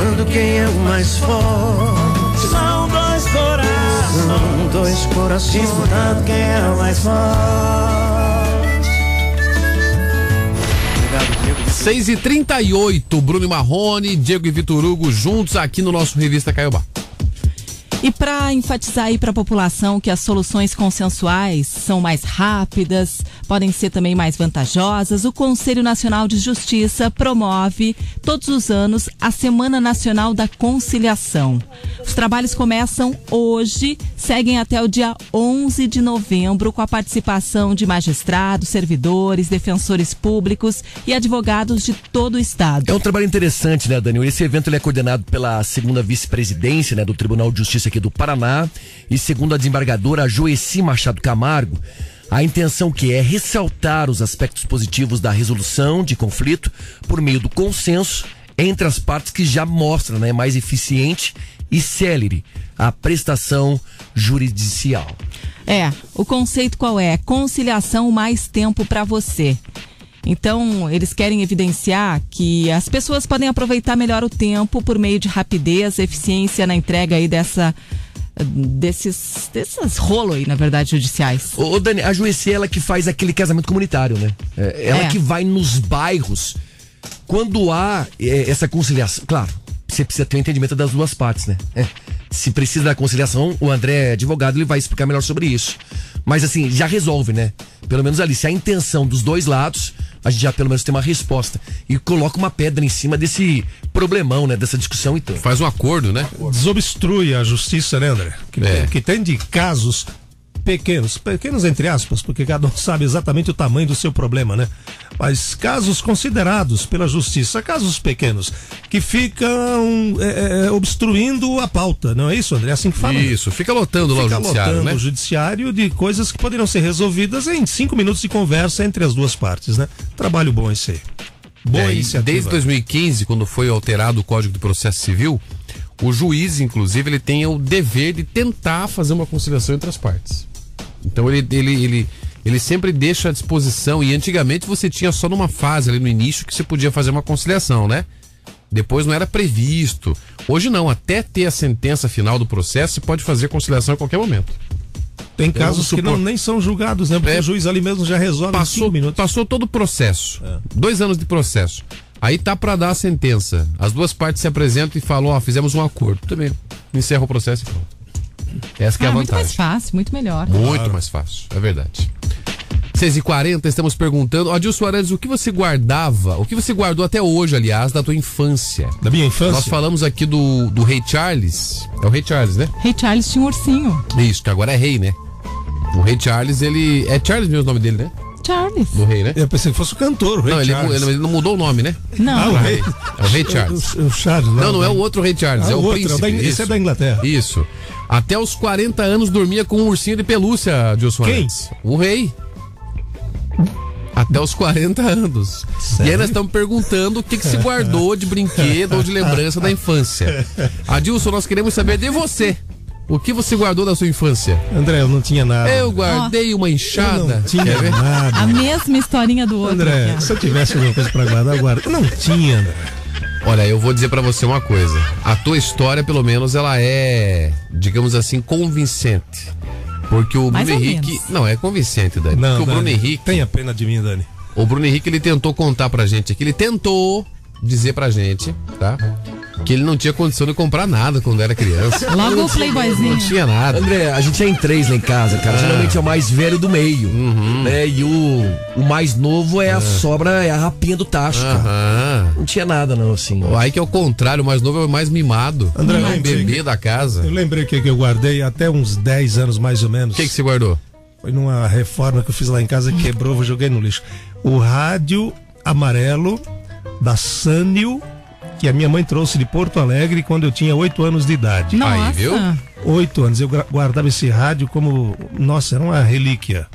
disputando quem é o mais forte. São dois corações. São dois corações disputando quem é o mais forte. 6 e 38 Bruno e Marrone, Diego e Vitor Hugo juntos aqui no nosso Revista Caiobá. E para enfatizar aí para a população que as soluções consensuais são mais rápidas, podem ser também mais vantajosas. O Conselho Nacional de Justiça promove todos os anos a Semana Nacional da Conciliação. Os trabalhos começam hoje, seguem até o dia 11 de novembro com a participação de magistrados, servidores, defensores públicos e advogados de todo o estado. É um trabalho interessante, né, Daniel? Esse evento é coordenado pela segunda vice-presidência né, do Tribunal de Justiça aqui do Paraná e segundo a desembargadora Joeci Machado Camargo, a intenção que é ressaltar os aspectos positivos da resolução de conflito por meio do consenso entre as partes que já mostra né, mais eficiente e célere a prestação jurisdicial. É, o conceito qual é? Conciliação mais tempo para você. Então, eles querem evidenciar que as pessoas podem aproveitar melhor o tempo por meio de rapidez, eficiência na entrega aí dessa desses desses rolo aí, na verdade, judiciais. Ô, ô, Dani, a Juicy é ela que faz aquele casamento comunitário, né? É, ela É. que vai nos bairros quando há é, essa conciliação. Claro, você precisa ter o entendimento das duas partes, né? É. Se precisa da conciliação, o André é advogado, ele vai explicar melhor sobre isso. Mas assim, já resolve, né? Pelo menos ali, se a intenção dos dois lados, a gente já pelo menos tem uma resposta. E coloca uma pedra em cima desse problemão, né? Dessa discussão e tanto. Faz um acordo, né? Desobstrui a justiça, né, André? Que, É. que tem de casos pequenos, pequenos entre aspas, porque cada um (laughs) sabe exatamente o tamanho do seu problema, né? Mas casos considerados pela justiça, casos pequenos, que ficam é, é, obstruindo a pauta, não é isso, André? É assim que fala. né? Isso, fica lotando lá o Fica judiciário, lotando né? o judiciário de coisas que poderiam ser resolvidas em cinco minutos de conversa entre as duas partes, né? Trabalho bom esse aí. Boa É, iniciativa. desde 2015, quando foi alterado o Código do Processo Civil, o juiz, inclusive, ele tem o dever de tentar fazer uma conciliação entre as partes. Então ele, ele, ele, ele sempre deixa à disposição, e antigamente você tinha só numa fase ali no início que você podia fazer uma conciliação, né? Depois não era previsto. Hoje não, até ter a sentença final do processo, você pode fazer conciliação a qualquer momento. Tem casos que não, nem são julgados, né? Porque É. o juiz ali mesmo já resolve Passou, minutos. passou todo o processo. É. Dois anos de processo. Aí tá pra dar a sentença. As duas partes se apresentam e falam, ó, fizemos um acordo. Também. Encerra o processo e pronto. Essa que é ah, a muito mais vantagem. fácil, muito melhor. Muito mais fácil, é verdade. 6h40, estamos perguntando. Adilson Arantes, o que você guardava, o que você guardou até hoje, aliás, da tua infância? Da minha infância? Nós falamos aqui do, do Rei Charles. É o Rei Charles, né? Rei Charles tinha um ursinho. Isso, que agora é rei, né? O Rei Charles, ele. É Charles mesmo o nome dele, né? Charles. Do rei, né? Eu pensei que fosse o cantor, o Rei Não, ele, Charles. ele não mudou o nome, né? Não. Ah, o Pra rei. É o Rei Charles. O, o Charles Não, não é o outro Rei Charles, Ah, é o, outro, é o príncipe. da In- esse isso. é da Inglaterra. Isso. Até os 40 anos dormia com um ursinho de pelúcia, Dilson Quem? Arantes. O rei. Até os 40 anos. E aí nós estamos perguntando o que, que se guardou de brinquedo ou de lembrança da infância. Adilson, nós queremos saber de você. O que você guardou da sua infância? André, eu não tinha nada. Eu guardei uma Eu enxada. não tinha nada. A mesma historinha do outro. André, aqui, se eu tivesse alguma coisa pra guardar, eu guardo. Eu não tinha, André. Olha, eu vou dizer pra você uma coisa. A tua história, pelo menos, ela é, digamos assim, convincente. Porque o Mais Bruno Henrique. menos. Não, é convincente, Dani. Não, porque o Bruno Dani, Henrique. Tenha pena de mim, Dani. O Bruno Henrique, ele tentou contar pra gente aqui. Ele tentou dizer pra gente, tá? Que ele não tinha condição de comprar nada quando era criança. Logo o Não playboyzinho. tinha nada. André, a gente é em três lá em casa, cara. Geralmente é o mais velho do meio. Né? E o, o mais novo é a sobra, é a rapinha do tacho, cara. Aham. Não tinha nada, não, assim. Aí que é o contrário, o mais novo é o mais mimado. André, é um bebê que- da casa. Eu O lembrei que, que eu guardei até uns 10 anos mais ou menos. que, que você guardou? Foi numa reforma que eu fiz lá em casa, quebrou, eu joguei no lixo. O rádio amarelo da Sanil, que a minha mãe trouxe de Porto Alegre quando eu tinha 8 anos de idade. Nossa. Aí, viu? Oito anos. Eu guardava esse rádio como. Nossa, era uma relíquia.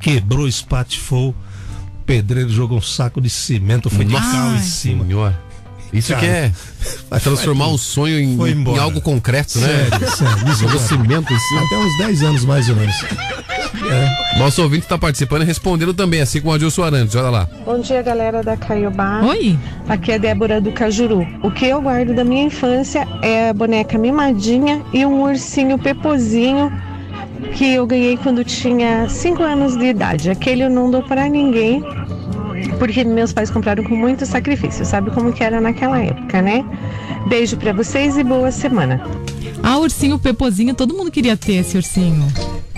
Quebrou, espatifou. O pedreiro jogou um saco de cimento, foi de cal em cima. Senhor. Isso que é Vai- transformar um sonho em, em algo concreto, né? Sério, sério. Isso agora. cimento em cima. Até uns 10 anos mais ou menos. Nosso ouvinte está participando e respondendo também, assim como o Adilson Arantes. Olha lá. Bom dia, galera da Caiobá. Oi. Aqui é Débora do Cajuru. O que eu guardo da minha infância é a boneca mimadinha e um ursinho pepozinho que eu ganhei quando tinha 5 anos de idade. Aquele eu não dou pra ninguém, porque meus pais compraram com muito sacrifício. Sabe como que era naquela época, né? Beijo pra vocês e boa semana. Ah, ursinho Pepozinho, todo mundo queria ter esse ursinho.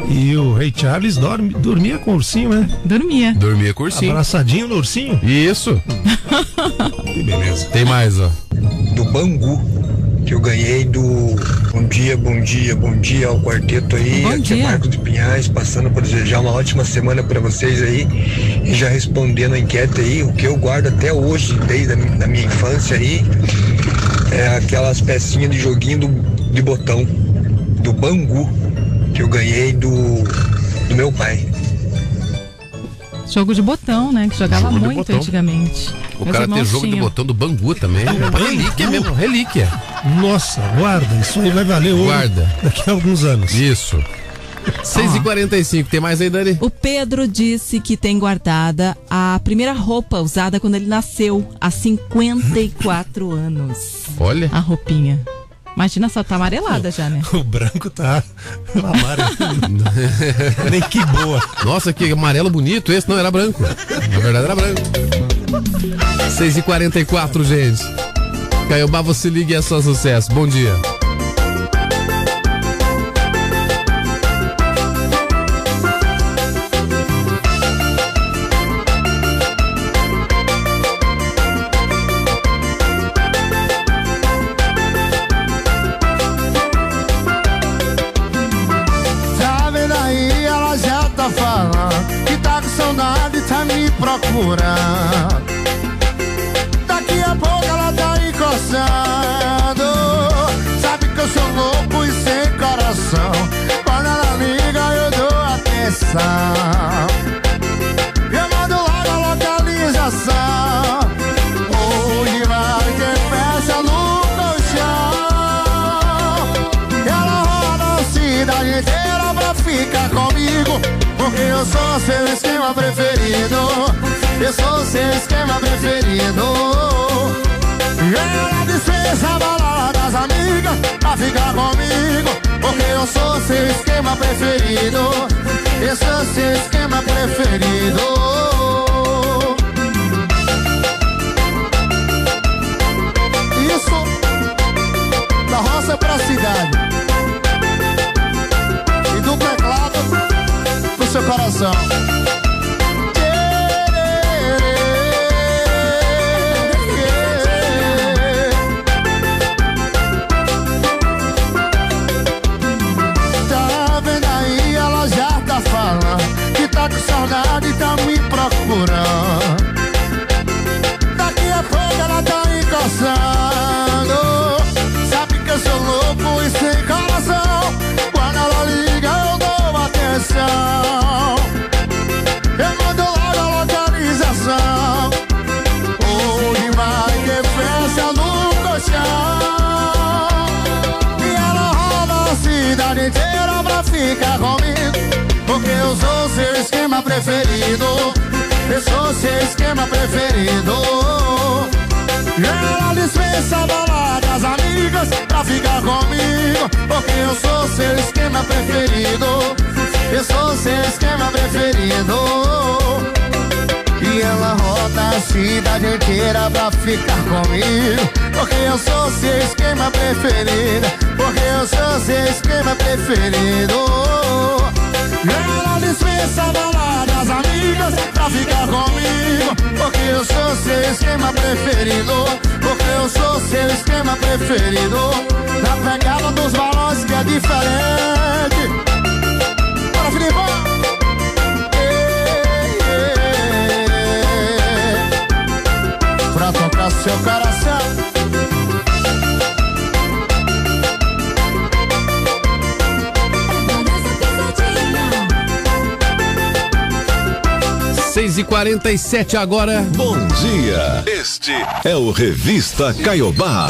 E o Rei Charles dorme, dormia com o ursinho, né? Dormia. Dormia com o ursinho. Abraçadinho no ursinho. Isso. (laughs) Que beleza. Tem mais, ó. do Bangu, que eu ganhei do Bom Dia, Bom Dia, Bom Dia ao quarteto aí. Bom Aqui dia. é Marcos de Pinhais, passando para desejar uma ótima semana para vocês aí. E já respondendo a enquete aí, o que eu guardo até hoje, desde a da minha infância aí, é aquelas pecinhas de joguinho do, de botão, do Bangu, que eu ganhei do, do meu pai. Jogo de botão, né? Que jogava Jogo de muito antigamente. O Meus cara tem jogo tinham. botão do Bangu também. relíquia mesmo, relíquia. Nossa, guarda, isso aí vai valer ouro Guarda. daqui a alguns anos. Isso. 6h45, tem mais aí, Dani? O Pedro disse que tem guardada a primeira roupa usada quando ele nasceu, há 54 anos. Olha. A roupinha. Imagina só, tá amarelada já, né? (laughs) O branco tá amarelo. (laughs) Nem que boa. Nossa, que amarelo bonito esse. Não, era branco. Na verdade, era branco. 6h44, gente. Caiobá, você liga e é só sucesso. Bom dia. Daqui a pouco ela tá encostando Sabe que eu sou louco e sem coração. Quando ela liga eu dou atenção. Eu mando logo a localização. Hoje vai ter festa no colchão. Ela roda a cidade inteira pra ficar comigo. Porque eu sou seu esquema preferido Eu sou seu esquema preferido Ela dispensa a balada das amigas Pra ficar comigo Porque eu sou seu esquema preferido Eu sou seu esquema preferido Isso da roça pra cidade. E do teclado pro seu coração. Eu sou seu esquema preferido. Eu sou seu esquema preferido. Ela dispensa a balada das amigas pra ficar comigo. Porque eu sou seu esquema preferido. Eu sou seu esquema preferido. E ela roda a cidade inteira pra ficar comigo Porque eu sou seu esquema preferido Porque eu sou seu esquema preferido Ela dispensa a balada das amigas pra ficar comigo. Porque eu sou seu esquema preferido. Porque eu sou seu esquema preferido. Na pegada dos balões que é diferente. Bora, Filipão! pra tocar seu coração. Seis e quarenta e sete agora. Bom dia. Este é o Revista Caiobá.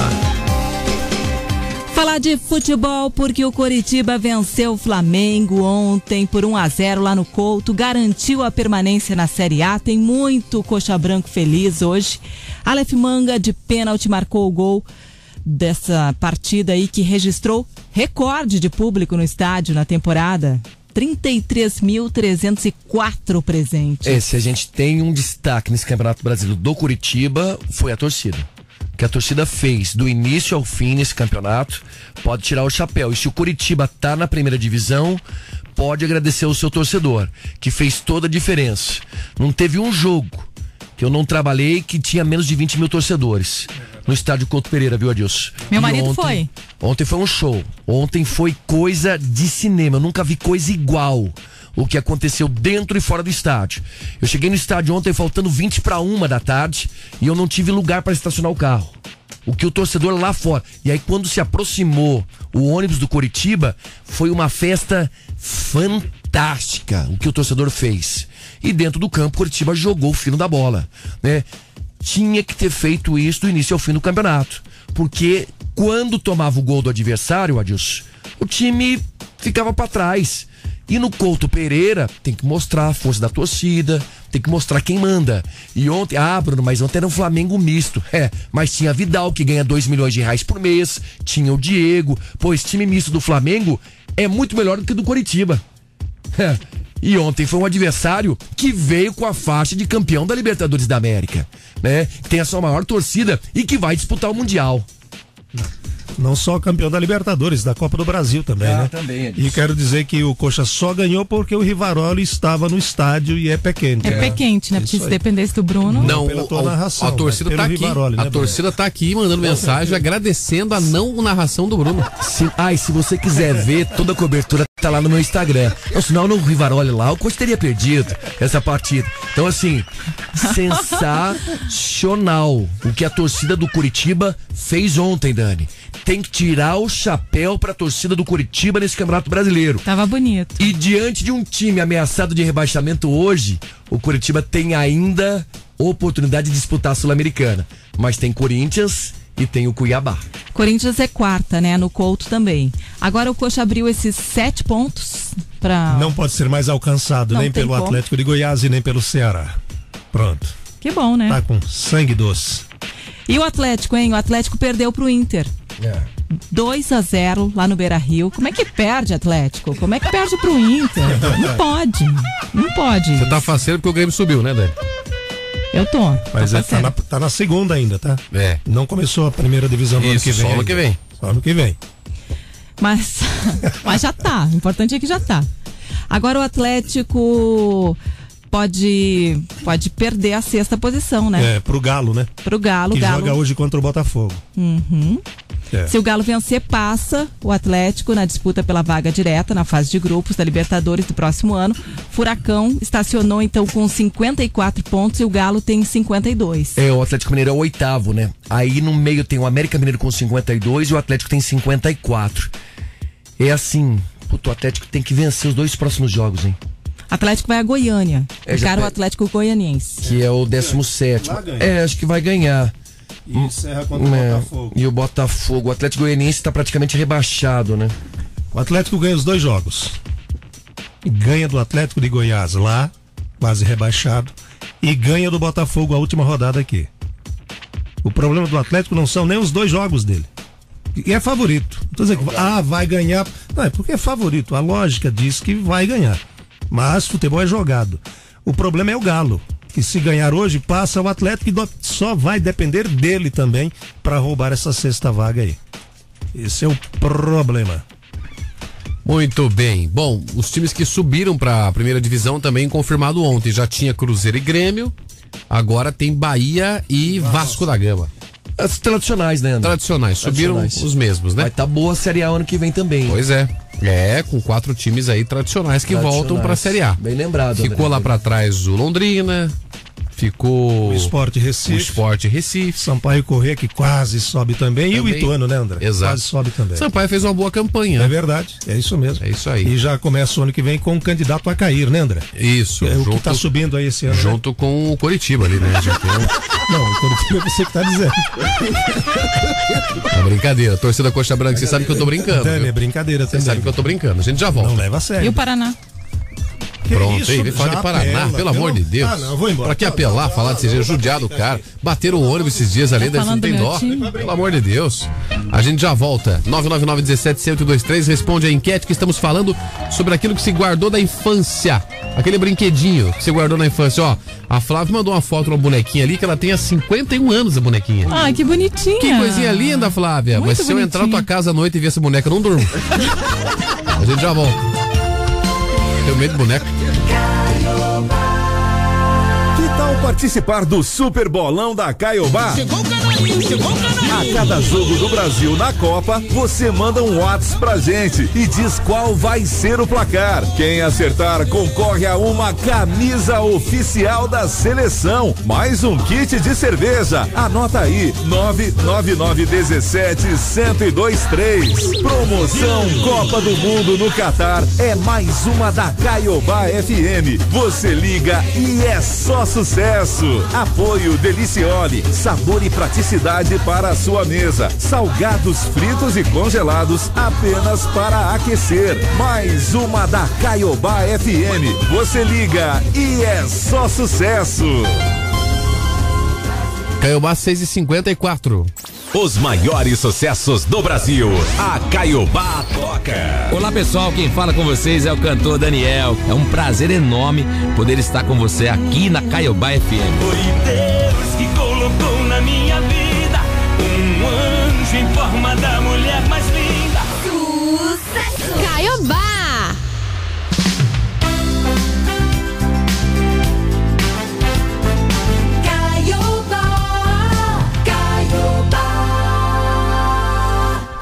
Falar de futebol porque o Coritiba venceu o Flamengo ontem por 1 a 0 lá no Couto, garantiu a permanência na Série A. Tem muito coxa branco feliz hoje. Aleph Manga de pênalti marcou o gol dessa partida aí que registrou recorde de público no estádio na temporada. 33.304 presentes. É, se a gente tem um destaque nesse Campeonato Brasileiro do Curitiba, foi a torcida. Que a torcida fez do início ao fim nesse campeonato, pode tirar o chapéu. E se o Curitiba tá na primeira divisão, pode agradecer ao seu torcedor, que fez toda a diferença. Não teve um jogo que eu não trabalhei que tinha menos de 20 mil torcedores. No estádio Couto Pereira, viu, Adilson? Meu E marido ontem- foi. Ontem foi um show. Ontem foi coisa de cinema. Eu nunca vi coisa igual. O que aconteceu dentro e fora do estádio. Eu cheguei no estádio ontem faltando 20 para uma da tarde e eu não tive lugar para estacionar o carro. O que o torcedor lá fora. E aí, quando se aproximou o ônibus do Coritiba, foi uma festa fantástica. O que o torcedor fez. E dentro do campo, o Coritiba jogou o fino da bola. Né? Tinha que ter feito isso do início ao fim do campeonato. Porque quando tomava o gol do adversário, Adilson, o time ficava para trás. E no Couto Pereira tem que mostrar a força da torcida, tem que mostrar quem manda. E ontem, ah, Bruno, mas ontem era um Flamengo misto. É, mas tinha Vidal, que ganha 2 milhões de reais por mês, tinha o Diego. Pô, esse time misto do Flamengo é muito melhor do que do Coritiba. É, E ontem foi um adversário que veio com a faixa de campeão da Libertadores da América, né? Tem a sua maior torcida e que vai disputar o Mundial. Não só campeão da Libertadores, da Copa do Brasil também, Ah, né? também, é E quero dizer que o Coxa só ganhou porque o Rivaroli estava no estádio e é pé quente. É pé quente, né? Porque se dependesse do Bruno. Não, pela tua o- narração, a torcida mas tá aqui. Rivaroli, né, a Bruno? torcida tá aqui mandando mensagem agradecendo a não narração do Bruno. Se, ai, se você quiser ver, toda a cobertura tá lá no meu Instagram. Então, senão no Rivaroli lá, o Coach teria perdido essa partida. Então, assim, sensacional o que a torcida do Curitiba fez ontem, Dani. Tem que tirar o chapéu pra torcida do Curitiba nesse Campeonato Brasileiro. Tava bonito. E diante de um time ameaçado de rebaixamento hoje, o Curitiba tem ainda oportunidade de disputar a Sul-Americana. Mas tem Corinthians e tem o Cuiabá. Corinthians é quarta, né? No Couto também. Agora o Coxa abriu esses sete pontos pra. Não pode ser mais alcançado Não nem pelo como. Atlético de Goiás e nem pelo Ceará. Pronto. Que bom, né? Tá com sangue doce. E o Atlético, hein? O Atlético perdeu pro Inter. 2 a 0 lá no Beira Rio. Como é que perde, Atlético? Como é que perde pro Inter? Não pode. Não pode. Você tá faceiro porque o Grêmio subiu, né, Dani? Eu tô. Mas tô é, tá, na, tá na segunda ainda, tá? É. Não começou a primeira divisão do ano Isso, que vem. só ano que vem. Só ano que vem. Mas, (laughs) mas já tá. O importante é que já tá. Agora o Atlético pode pode perder a sexta posição, né? É, pro Galo, né? Pro Galo, que Galo. joga hoje contra o Botafogo. Uhum. É. Se o Galo vencer, passa o Atlético na disputa pela vaga direta na fase de grupos da Libertadores do próximo ano. Furacão estacionou então com 54 pontos e o Galo tem 52. É, o Atlético Mineiro é o oitavo, né? Aí no meio tem o América Mineiro com 52 e o Atlético tem 54. É assim, puto, o Atlético tem que vencer os dois próximos jogos, hein? Atlético vai a Goiânia. É, já Encara o Atlético Goianiense. Que é o 17. Lá ganha. É, acho que vai ganhar. E encerra contra o É, Botafogo. E o Botafogo. O Atlético Goianiense tá praticamente rebaixado, né? O Atlético ganha os dois jogos. Ganha do Atlético de Goiás lá, quase rebaixado, e ganha do Botafogo a última rodada aqui. O problema do Atlético não são nem os dois jogos dele. E é favorito. Não tô dizendo que ah, vai ganhar. Não, é porque é favorito. A lógica diz que vai ganhar. Mas futebol é jogado. O problema é o Galo. Que se ganhar hoje, passa o Atlético e só vai depender dele também para roubar essa sexta vaga aí. Esse é o problema. Muito bem. Bom, os times que subiram para a primeira divisão também confirmado ontem. Já tinha Cruzeiro e Grêmio. Agora tem Bahia e Vasco da Gama. As tradicionais, né, André? Tradicionais. Subiram Tradicionais. os mesmos, né? Vai tá boa a Série A ano que vem também. Pois é. É, com quatro times aí tradicionais que Tradicionais. voltam para a Série A. Bem lembrado, Ficou André. lá para trás o Londrina, ficou O Esporte o Recife. Sport Recife. Sampaio Corrêa que quase sobe também. E o Também. Ituano, né, André? Exato. Quase sobe também. Sampaio fez uma boa campanha. É verdade, é isso mesmo. É isso aí. E já começa o ano que vem com um candidato a cair, né, André? Isso. É o que junto, tá subindo aí esse ano. né? junto com o Coritiba ali, né? Um- (laughs) Não, o Coritiba é você que tá dizendo. É brincadeira. Torcida Coxa Branca, você sabe que eu tô brincando. É brincadeira Você também. sabe que eu tô brincando. A gente já volta. Não leva a E sério. o Paraná? Que Pronto, isso? falar Já de Paraná, apela, pelo amor de Deus. Ah, não, vou embora. Pra que apelar, não, falar jeito, não, judiado o não, cara. Bateram o ônibus esses dias ali, Tá deve não tem dó. time? Pelo amor de Deus. A gente já volta. 999-17-1023 responde a enquete que estamos falando sobre aquilo que se guardou da infância. Aquele brinquedinho que você guardou na infância. Ó, a Flávia mandou uma foto de uma bonequinha ali que ela tem há 51 anos, a bonequinha. Ai, que bonitinha. Que coisinha linda, Flávia. Muito Mas se eu entrar na tua casa à noite e ver essa boneca, eu não durmo. (laughs) a gente já volta. Tenho medo de boneco. Que tal participar do Super Bolão da Caiobá? Chegou o A cada jogo do Brasil na Copa, você manda um WhatsApp pra gente e diz qual vai ser o placar. Quem acertar concorre a uma camisa oficial da seleção, mais um kit de cerveja. Anota aí, 99917-1023. Promoção Copa do Mundo no Catar é mais uma da Caiobá FM. Você liga e é só sucesso. Apoio Deliciole, sabor e praticidade para a sua mesa. Salgados fritos e congelados apenas para aquecer. Mais uma da Caiobá FM. Você liga e é só sucesso. Caiobá 6 e 54 Os maiores sucessos do Brasil. A Caiobá toca. Olá pessoal, quem fala com vocês é o cantor Daniel. É um prazer enorme poder estar com você aqui na Caiobá FM. Foi Deus que colocou na anjo em forma da mulher mais linda. Sucesso! Caiobá! Caiobá, Caiobá.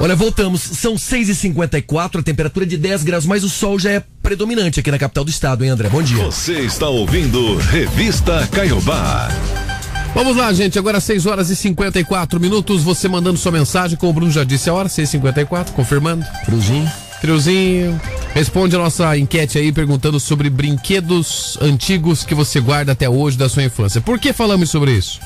Olha, voltamos. São 6h54, a temperatura é de 10 graus, mas o sol já é predominante aqui na capital do estado, hein, André? Bom dia. Você está ouvindo Revista Caiobá. Vamos lá, gente. Agora 6 horas e 54 minutos. Você mandando sua mensagem, como o Bruno já disse a hora, 6h54, confirmando. Friozinho. Friozinho. Responde a nossa enquete aí perguntando sobre brinquedos antigos que você guarda até hoje da sua infância. Por que falamos sobre isso?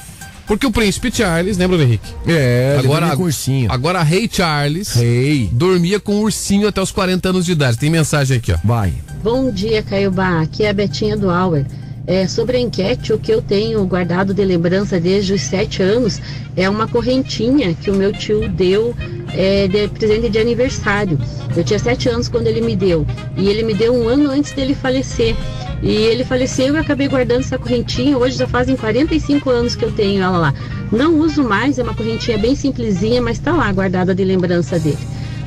Porque o príncipe Charles, lembra, Henrique? É, agora dormia com ursinho. Agora a Rei Charles Rei. dormia com ursinho até os 40 anos de idade. Tem mensagem aqui, ó. Vai. Bom dia, Caiobá. Aqui é a Betinha do Auer. É, sobre a enquete, o que eu tenho guardado de lembrança desde os sete anos é uma correntinha que o meu tio deu é, de presente de aniversário. Eu tinha sete anos quando ele me deu. E ele me deu um ano antes dele falecer. E ele faleceu e eu acabei guardando essa correntinha. Hoje já fazem 45 anos que eu tenho ela lá. Não uso mais, é uma correntinha bem simplesinha, mas tá lá guardada de lembrança dele.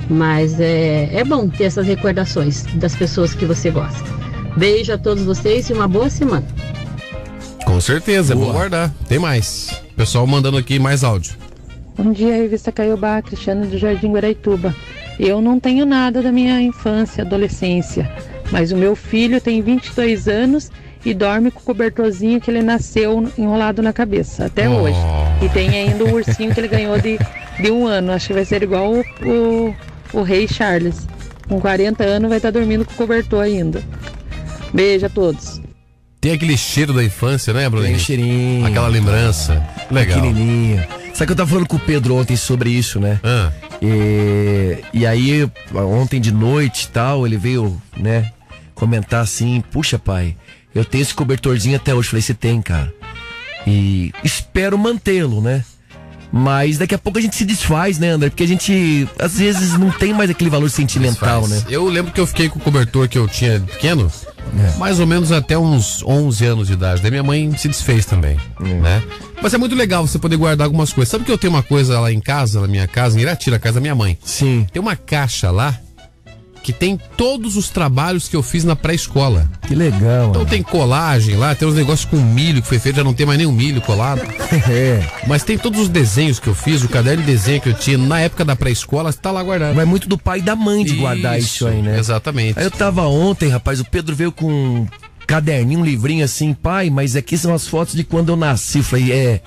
Mas é, é bom ter essas recordações das pessoas que você gosta. Beijo a todos vocês e uma boa semana. Com certeza, é bom guardar. Tem mais. Pessoal mandando aqui mais áudio. Bom dia, revista Caiobá, Cristiano do Jardim Guaraituba. Eu não tenho nada da minha infância, adolescência, mas o meu filho tem 22 anos e dorme com o cobertorzinho que ele nasceu enrolado na cabeça, até Oh. hoje. E tem ainda o ursinho que ele ganhou de, de um ano. Acho que vai ser igual o, o, o rei Charles. Com 40 anos vai estar dormindo com o cobertor ainda. Beijo a todos. Tem aquele cheiro da infância, né, Bruno? Tem cheirinho. Aquela lembrança. Legal. Pequenininha. Sabe que eu tava falando com o Pedro ontem sobre isso, né? Ah. E, e aí, ontem de noite e tal, ele veio, né, comentar assim, puxa pai, eu tenho esse cobertorzinho até hoje. Falei, você tem, cara. E espero mantê-lo, né? Mas daqui a pouco a gente se desfaz, né, André? Porque a gente, às vezes, não tem mais aquele valor sentimental, Faz. né? Eu lembro que eu fiquei com o cobertor que eu tinha pequeno, mais ou menos até uns 11 anos de idade. Daí minha mãe se desfez também, né? Mas é muito legal você poder guardar algumas coisas. Sabe que eu tenho uma coisa lá em casa, na minha casa, em Iratira, a casa da minha mãe? Sim. Tem uma caixa lá que tem todos os trabalhos que eu fiz na pré-escola. Que legal, Então tem colagem lá, tem uns negócios com milho que foi feito, já não tem mais nenhum milho colado. (laughs) É. Mas tem todos os desenhos que eu fiz, o caderno de desenho que eu tinha na época da pré-escola, tá lá guardado. Mas muito do pai e da mãe de guardar isso aí, né? Exatamente. Aí eu tava ontem, rapaz, o Pedro veio com um caderninho, um livrinho assim, pai, mas aqui são as fotos de quando eu nasci. Eu falei, é.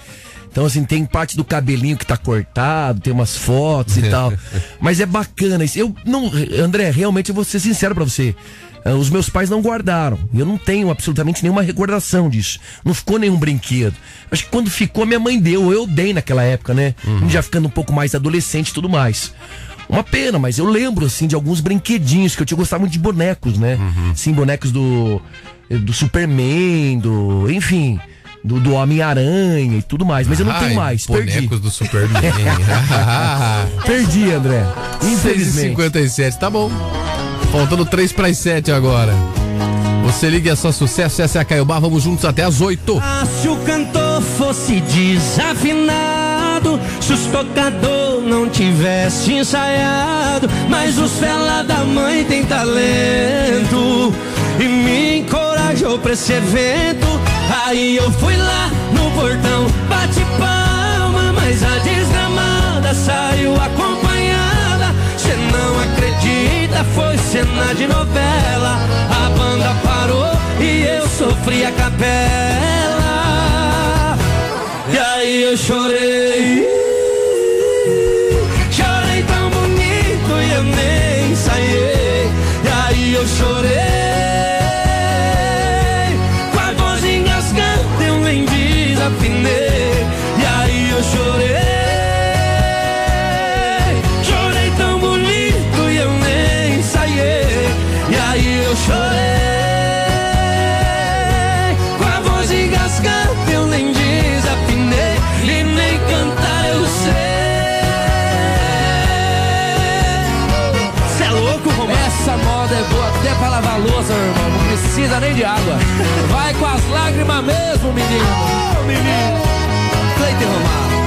Então, assim, tem parte do cabelinho que tá cortado, tem umas fotos e tal. (laughs) Mas é bacana isso. Eu não. André, realmente eu vou ser sincero pra você. Ah, Os meus pais não guardaram. Eu não tenho absolutamente nenhuma recordação disso. Não ficou nenhum brinquedo. Acho que quando ficou, minha mãe deu. Eu dei naquela época, né? Já ficando um pouco mais adolescente e tudo mais. Uma pena, mas eu lembro, assim, de alguns brinquedinhos que eu tinha gostado muito de bonecos, né? Sim, bonecos do, do Superman, do. Enfim, do, do Homem-Aranha e tudo mais. Mas eu não Ai, tenho mais. Perdi. Bonecos do Superman. (laughs) (laughs) Perdi, André. Infelizmente. 57, tá bom. Faltando 3 para as 7 agora. Você liga é só sucesso, essa é a Caiobá, vamos juntos até as 8. Ah, se o cantor fosse desafinado, se os tocador não tivesse ensaiado, mas os fela da mãe tem talento. e me encorajou pra esse evento. Aí eu fui lá no portão, bate palma, mas a desgramada saiu acompanhada. Cê não acredita, foi cena de novela. A banda parou e eu sofri a capela. E aí eu chorei. Precisa nem de água. Vai com as lágrimas mesmo, menino. Oh, menino. Cleiton Romário.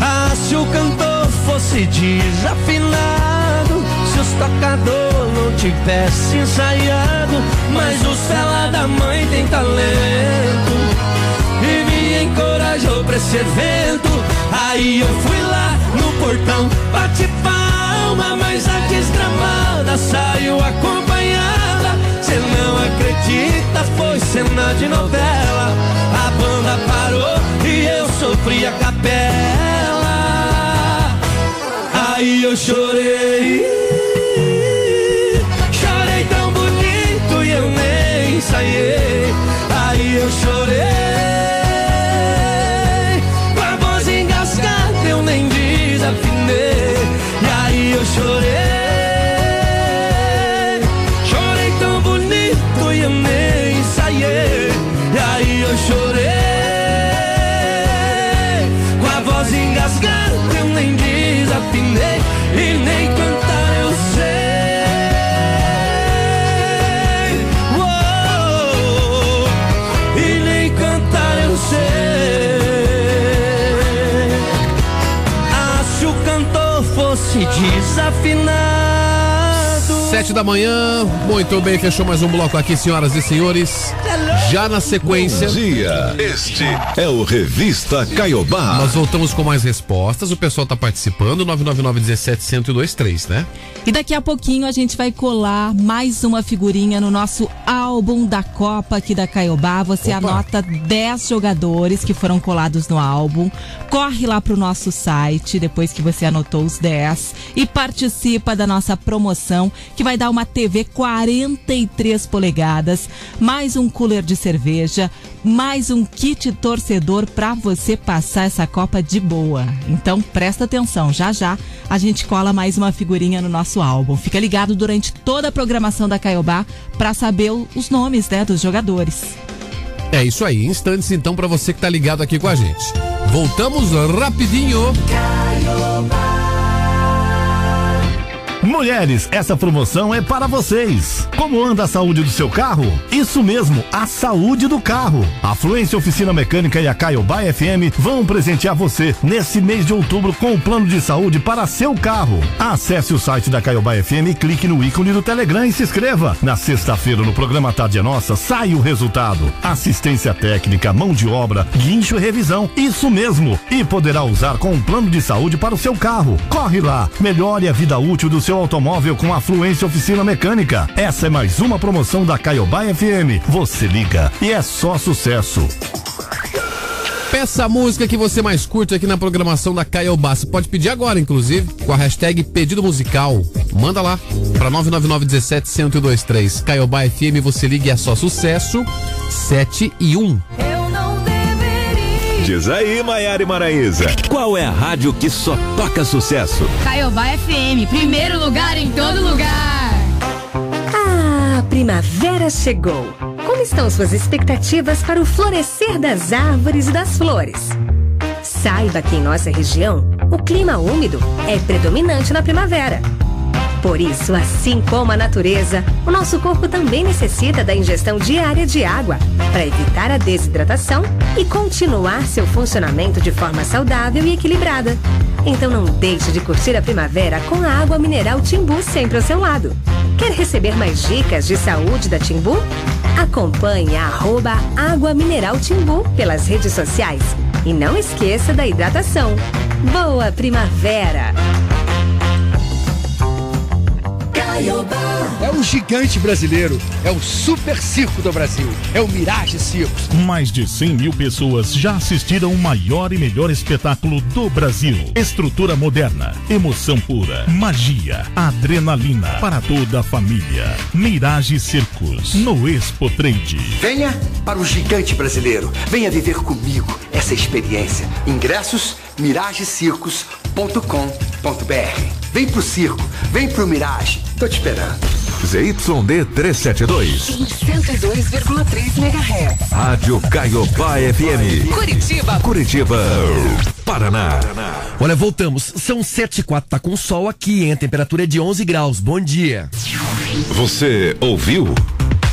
Ah, se o cantor fosse desafinado, se os tocador não tivesse ensaiado, mas o fela da mãe tem talento e me encorajou pra esse evento. Aí eu fui lá no portão, bate palma, mas a desgramada saiu acompanhada. Cê não acredita, foi cena de novela. A banda parou e eu sofri a capela. Aí eu chorei. Desafinado. Sete da manhã, muito bem, fechou mais um bloco aqui, senhoras e senhores. Já na sequência. Bom dia. Este é o Revista Caiobá. Nós voltamos com mais respostas. O pessoal tá participando. 999-17-1023, né? E daqui a pouquinho a gente vai colar mais uma figurinha no nosso álbum da Copa aqui da Caiobá. Você anota 10 jogadores que foram colados no álbum. Corre lá pro nosso site depois que você anotou os 10 e participa da nossa promoção que vai dar uma TV 43 polegadas, mais um cooler de cerveja, mais um kit torcedor para você passar essa Copa de boa. Então presta atenção, já já a gente cola mais uma figurinha no nosso álbum. Fica ligado durante toda a programação da Caiobá para saber o- os nomes né, dos jogadores. É isso aí. Instantes então para você que tá ligado aqui com a gente. Voltamos rapidinho. Mulheres, essa promoção é para vocês. Como anda a saúde do seu carro? Isso mesmo, a saúde do carro. A Fluência Oficina Mecânica e a Caiobá FM vão presentear você nesse mês de outubro com o plano de saúde para seu carro. Acesse o site da Caiobá FM clique no ícone do Telegram e se inscreva. Na sexta-feira, no programa Tarde é Nossa, sai o resultado. Assistência técnica, mão de obra, guincho e revisão. Isso mesmo. E poderá usar com um plano de saúde para o seu carro. Corre lá, melhore a vida útil do seu automóvel com a Fluência Oficina Mecânica. Essa é mais uma promoção da Caiobá FM. Você liga e é só sucesso. Peça a música que você mais curte aqui na programação da Caiobá. Você pode pedir agora, inclusive, com a hashtag pedido musical. Manda lá para 999-17-1023. Caiobá FM, você liga e é só sucesso. 7 e 1. Diz aí, Maiara e Maraísa. Qual é a rádio que só toca sucesso? Caiobá FM, primeiro lugar em todo lugar. Ah, a primavera chegou. Como estão suas expectativas para o florescer das árvores e das flores? Saiba que em nossa região, o clima úmido é predominante na primavera. Por isso, assim como a natureza, o nosso corpo também necessita da ingestão diária de água para evitar a desidratação e continuar seu funcionamento de forma saudável e equilibrada. Então não deixe de curtir a primavera com a água mineral Timbu sempre ao seu lado. Quer receber mais dicas de saúde da Timbu? Acompanhe a arroba Água Mineral Timbu pelas redes sociais. E não esqueça da hidratação. Boa primavera! É o gigante brasileiro, é o super circo do Brasil, é o Mirage Circos. Mais de 100 mil pessoas já assistiram o maior e melhor espetáculo do Brasil. Estrutura moderna, emoção pura, magia, adrenalina para toda a família. Mirage Circos, no Expo Trade. Venha para o gigante brasileiro, venha viver comigo essa experiência. Ingressos miragecircos.com.br. Vem pro circo, vem pro Mirage, tô te esperando. ZYD 372. Em 102,3 MHz. Rádio Caiobá FM. Curitiba. Curitiba. Paraná. Olha, voltamos. São 7 e 4, tá com sol aqui, hein? A temperatura é de 11 graus. Bom dia. Você ouviu?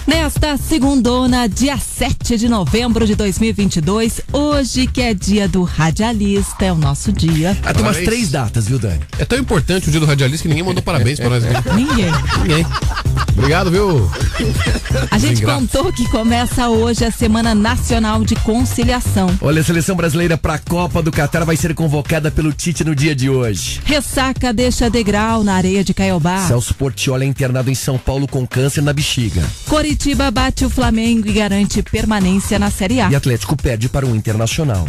Nesta segundona, dia 7 de novembro de 2022, hoje que é dia do radialista, é o nosso dia. Ah, tem umas três datas, viu, Dani? É tão importante o dia do radialista que ninguém mandou parabéns pra nós. (laughs) Ninguém. Ninguém. Obrigado, viu? A gente Ingrato. contou que começa hoje a Semana Nacional de Conciliação. Olha, a seleção brasileira pra Copa do Catar vai ser convocada pelo Tite no dia de hoje. Ressaca deixa degrau na areia de Caiobá. Celso Portioli é internado em São Paulo com câncer na bexiga. Curitiba bate o Flamengo e garante permanência na Série A. E Atlético perde para o Internacional.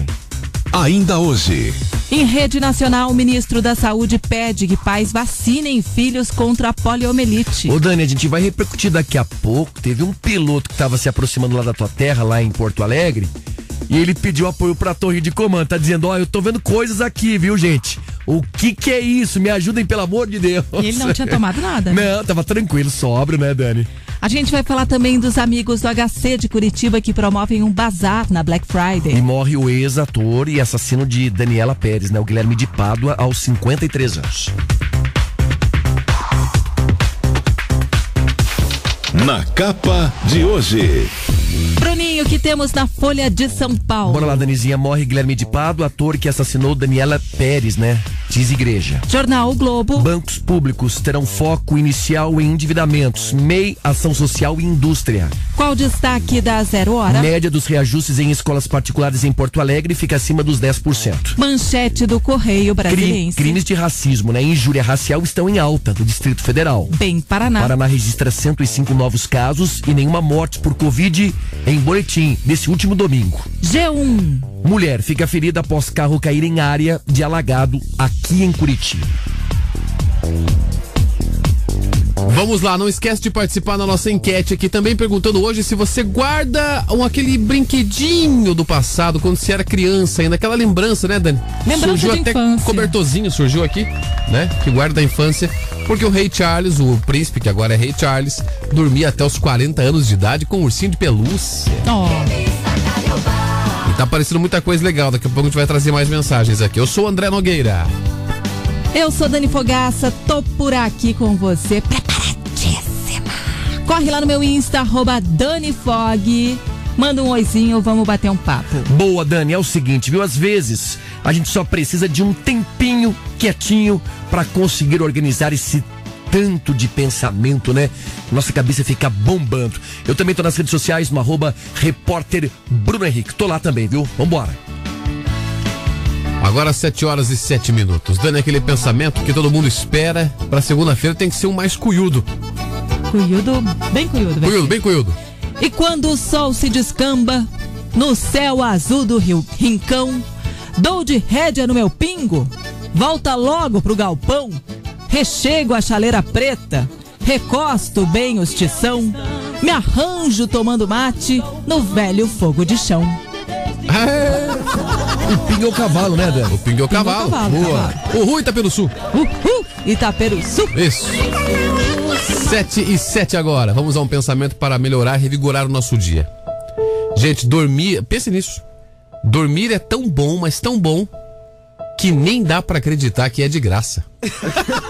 Ainda hoje. Em rede nacional, o ministro da Saúde pede que pais vacinem filhos contra a poliomielite. Ô Dani, a gente vai repercutir daqui a pouco. Teve um piloto que estava se aproximando lá da tua terra, lá em Porto Alegre, e ele pediu apoio pra torre de comando. Tá dizendo, ó, eu tô vendo coisas aqui, viu, gente? O que que é isso? Me ajudem, pelo amor de Deus. E ele não tinha tomado nada. né? Não, tava tranquilo, sóbrio, né, Dani? A gente vai falar também dos amigos do HC de Curitiba que promovem um bazar na Black Friday. E morre o ex-ator e assassino de Daniela Pérez, né? O Guilherme de Pádua, aos 53 anos. Na capa de hoje. Bruninho, que temos na Folha de São Paulo. Bora lá, Danizinha. Morre Guilherme de Pádua, ator que assassinou Daniela Pérez, né? Diz igreja. Jornal o Globo. Bancos públicos terão foco inicial em endividamentos, MEI, ação social e indústria. Qual o destaque da Zero Hora? Média dos reajustes em escolas particulares em Porto Alegre fica acima dos 10%. Manchete do Correio Cri- Brasiliense. crimes de racismo, né? Injúria racial estão em alta do Distrito Federal. Bem, Paraná. Paraná registra 105 novos casos e nenhuma morte por Covid em boletim nesse último domingo. G1. Mulher fica ferida após carro cair em área de alagado aqui em Curitiba. Vamos lá, não esquece de participar na nossa enquete aqui também perguntando hoje se você guarda um, aquele brinquedinho do passado quando você era criança ainda, aquela lembrança, né, Dani? Lembrança surgiu até infância. cobertorzinho surgiu aqui, né? Que guarda da infância, porque o rei Charles, o príncipe que agora é rei Charles, dormia até os 40 anos de idade com um ursinho de pelúcia. E tá aparecendo muita coisa legal, daqui a pouco a gente vai trazer mais mensagens aqui. Eu sou o André Nogueira. Eu sou Dani Fogaça, tô por aqui com você, preparadíssima. Corre lá no meu Insta, arroba Dani Fog. Manda um oizinho, vamos bater um papo. Boa, Dani, é o seguinte, viu? Às vezes a gente só precisa de um tempinho quietinho pra conseguir organizar esse tanto de pensamento, né? Nossa cabeça fica bombando. Eu também tô nas redes sociais, no arroba repórter Bruno Henrique. Tô lá também, viu? Vambora. Agora 7 horas e 7 minutos. Dando aquele pensamento que todo mundo espera pra segunda-feira tem que ser um mais cuiudo. Cuiudo, bem cuiudo. Cuiudo, bem cuiudo. E quando o sol se descamba no céu azul do rio Rincão, dou de rédea no meu pingo, volta logo pro galpão, rechego a chaleira preta, recosto bem os tição, me arranjo tomando mate no velho fogo de chão. O pingo é o cavalo, né, Dani? O pingo é o cavalo. cavalo, Boa. O Rui tá pelo sul. Uhul, Itaperuçu. Isso. 7 e 7 agora. Vamos a um pensamento para melhorar e revigorar o nosso dia. Gente, dormir. Pense nisso. Dormir é tão bom, mas tão bom, que nem dá pra acreditar que é de graça. (laughs)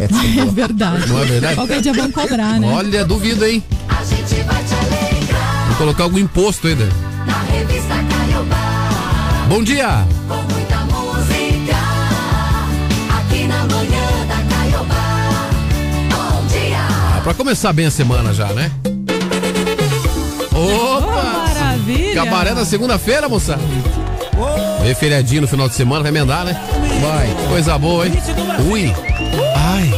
É verdade. Não é verdade? Qualquer dia vão cobrar, né? Olha, duvido, hein? A gente vai te alegrar Vou colocar algum imposto ainda. na revista Caiobá. Bom dia! Com muita música aqui na manhã da Caiobá. Bom dia. Pra começar bem a semana já, né? Opa! Maravilha! Cabaré na segunda-feira, moça. Vem feriadinho no final de semana, vai emendar, né? Vai. Coisa boa, hein? Ui. Ai.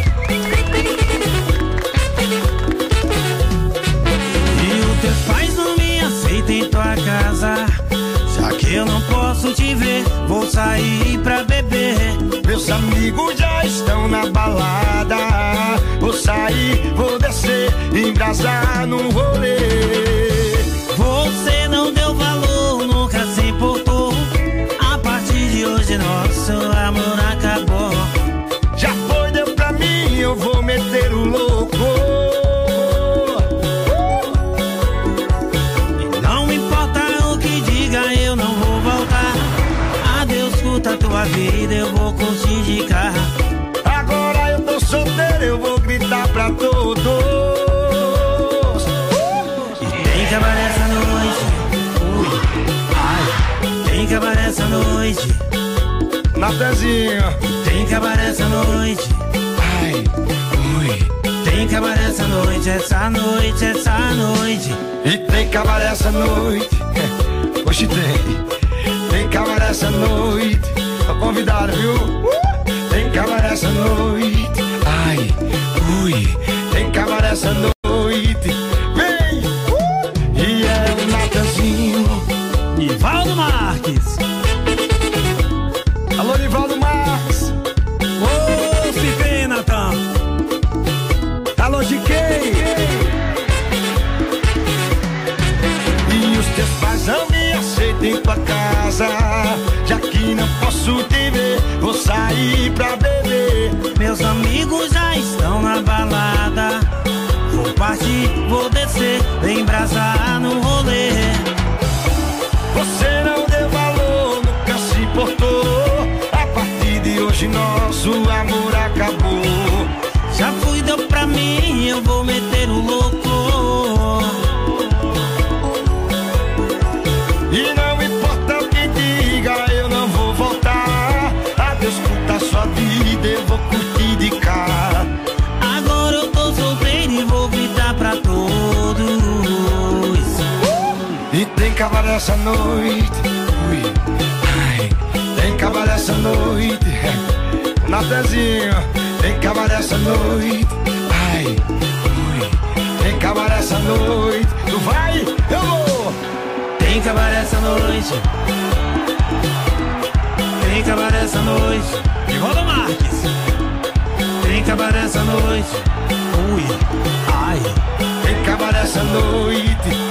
E os teus pais não me aceitam em tua casa. Já que eu não posso te ver, vou sair pra beber. Meus amigos já estão na balada. Vou sair, vou descer, embrasar no rolê. Você não deu valor, nunca se importou. A hoje, nosso amor acabou. Já foi, deu pra mim, eu vou meter o louco. Não me importa o que diga, eu não vou voltar. Adeus, curta tua vida, eu vou curtir de carro. Agora eu tô solteiro, eu vou gritar pra todos. E tem cabaré essa noite. Ui, ai, tem cabaré essa noite. Natezinho. Tem cabaré essa noite. Ai, ui. Tem cabaré essa noite, essa noite, essa noite. E tem cabaré essa noite. (laughs) Hoje tem. Tem cabaré essa noite. Tô convidado, viu? Tem cabaré essa noite. Ai, ui. Tem cabaré essa noite. Vou sair pra beber. Meus amigos já estão na balada. Vou partir, vou descer, embrasar no rolê. Você não deu valor, nunca se importou. A partir de hoje, nosso amor essa noite. Ui, ai, tem cabaré essa noite. (laughs) Natezinho, tem cabaré essa noite. Ai, ui, tem cabaré essa noite. Tu vai, eu vou. Tem cabaré essa noite. Tem cabaré essa noite. E roda Marques. Tem cabaré essa noite. Ui, ai. Tem cabaré essa noite.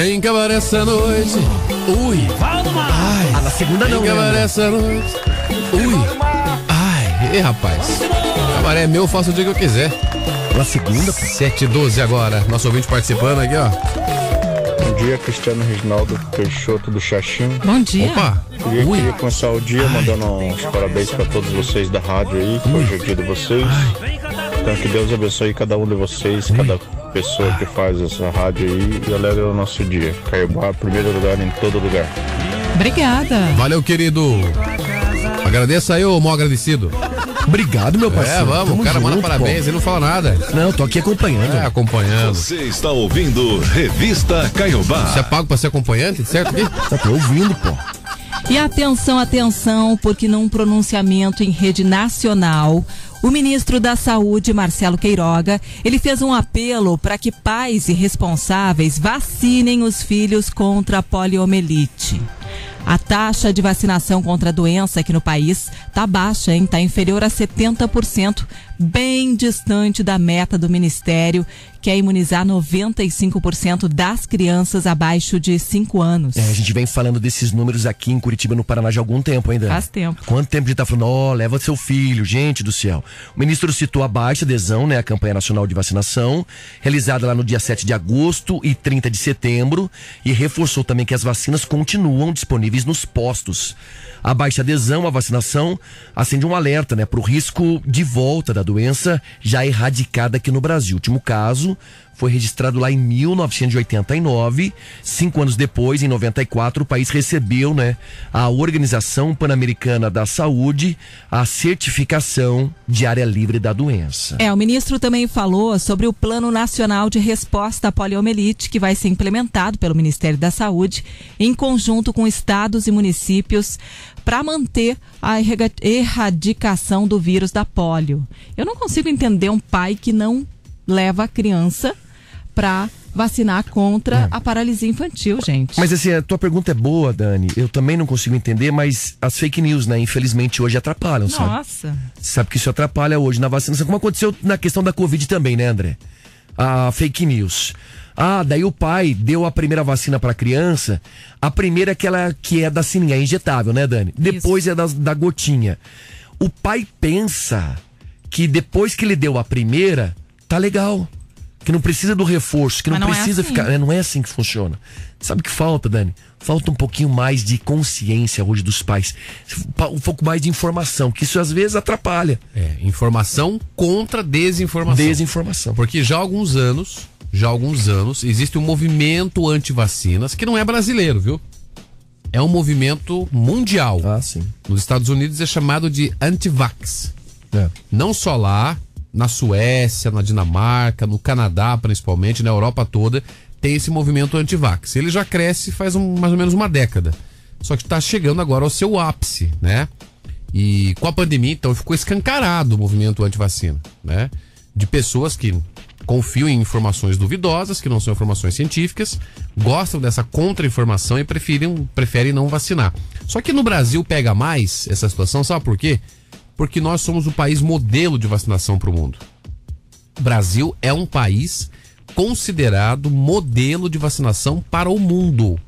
Vem! Tem cabaré essa noite. Ui. Ai. Ah, na segunda não, Tem cabaré né? essa noite. Ui. Ai. Ei, rapaz. Cabaré é meu, eu faço o dia que eu quiser. Na segunda, 7 12 agora. Nosso ouvinte participando aqui, ó. Bom dia, Cristiano Reginaldo Peixoto do Xaxim. Bom dia. Opa. Queria, queria começar o dia mandando uns parabéns para todos vocês da rádio aí, que hoje é o dia de vocês. Então que Deus abençoe cada um de vocês, cada pessoa que faz essa rádio aí e alegre o nosso dia. Caiobá, primeiro lugar em todo lugar. Obrigada. Valeu, querido. Agradeça aí, ô mó agradecido. Obrigado, meu parceiro. É, vamos, Tamo o cara manda junto, parabéns, pô. ele não fala nada. Não, tô aqui acompanhando. É, acompanhando. Você está ouvindo Revista Caiobá. Você é pago pra ser acompanhante, certo? aqui? Tá tô ouvindo, pô. E atenção, atenção, porque num pronunciamento em rede nacional, o ministro da Saúde, Marcelo Queiroga, ele fez um apelo para que pais e responsáveis vacinem os filhos contra a poliomielite. A taxa de vacinação contra a doença aqui no país está baixa? Está inferior a 70%, bem distante da meta do Ministério, que é imunizar 95% das crianças abaixo de 5 anos. É, a gente vem falando desses números aqui em Curitiba, no Paraná, já há algum tempo ainda. Faz tempo. Quanto tempo a gente tá falando, ó, leva seu filho, gente do céu. O ministro citou a baixa adesão, né, à campanha nacional de vacinação, realizada lá no dia 7 de agosto e 30 de setembro, e reforçou também que as vacinas continuam disponíveis nos postos. A baixa adesão à vacinação acende um alerta, né, para o risco de volta da doença já erradicada aqui no Brasil. O último caso foi registrado lá em 1989. Cinco anos depois, em 94, o país recebeu, né, a Organização Pan-Americana da Saúde a certificação de área livre da doença. É, o ministro também falou sobre o Plano Nacional de Resposta à Poliomielite, que vai ser implementado pelo Ministério da Saúde, em conjunto com estados e municípios, para manter a erradicação do vírus da polio. Eu não consigo entender um pai que não leva a criança para vacinar contra a paralisia infantil, gente. Mas assim, a tua pergunta é boa, Dani. Eu também não consigo entender, mas as fake news, né, infelizmente hoje atrapalham, sabe? Nossa. Sabe que isso atrapalha hoje na vacinação, como aconteceu na questão da Covid também, né, André? A fake news. Ah, daí o pai deu a primeira vacina pra criança. A primeira é aquela que é da sininha, é injetável, né, Dani? Depois é da, da gotinha. O pai pensa que depois que ele deu a primeira, tá legal. Que não precisa do reforço, que não, não é precisa assim. ficar. é, Não é assim que funciona. Sabe o que falta, Dani? Falta um pouquinho mais de consciência hoje dos pais. Um pouco mais de informação, que isso às vezes atrapalha. É, informação contra desinformação. Desinformação. Porque já há alguns anos, já há alguns anos, existe um movimento anti-vacinas que não é brasileiro, viu? É um movimento mundial. Ah, sim. Nos Estados Unidos é chamado de anti-vax. É. Não só lá, na Suécia, na Dinamarca, no Canadá principalmente, na Europa toda, tem esse movimento anti-vax. Ele já cresce faz um- mais ou menos uma década. Só que está chegando agora ao seu ápice, né? E com a pandemia, então, ficou escancarado o movimento anti-vacina, né? De pessoas que confiam em informações duvidosas, que não são informações científicas, gostam dessa contra-informação e preferem, preferem não vacinar. Só que no Brasil pega mais essa situação, sabe por quê? Porque nós somos o país modelo de vacinação para o mundo. O Brasil é um país considerado modelo de vacinação para o mundo.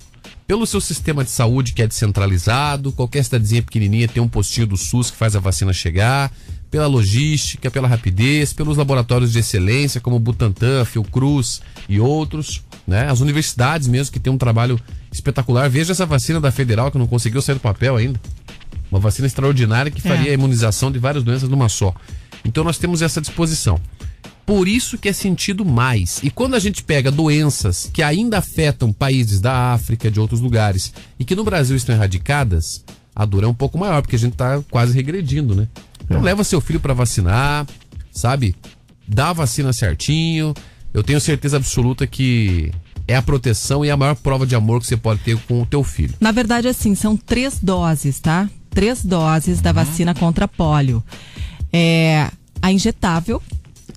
Pelo seu sistema de saúde que é descentralizado, qualquer cidadezinha pequenininha tem um postinho do SUS que faz a vacina chegar, pela logística, pela rapidez, pelos laboratórios de excelência como o Butantan, Fiocruz e outros, né? As universidades mesmo que tem um trabalho espetacular. Veja essa vacina da Federal que não conseguiu sair do papel ainda. Uma vacina extraordinária que faria É. a imunização de várias doenças numa só. Então nós temos essa disposição. Por isso que é sentido mais. E quando a gente pega doenças que ainda afetam países da África, de outros lugares, e que no Brasil estão erradicadas, a dor é um pouco maior, porque a gente tá quase regredindo, né? Então leva seu filho para vacinar, sabe? Dá a vacina certinho. Eu tenho certeza absoluta que é a proteção e a maior prova de amor que você pode ter com o teu filho. Na verdade, assim, são três doses, tá? Três doses Uhum. da vacina contra pólio. É a injetável,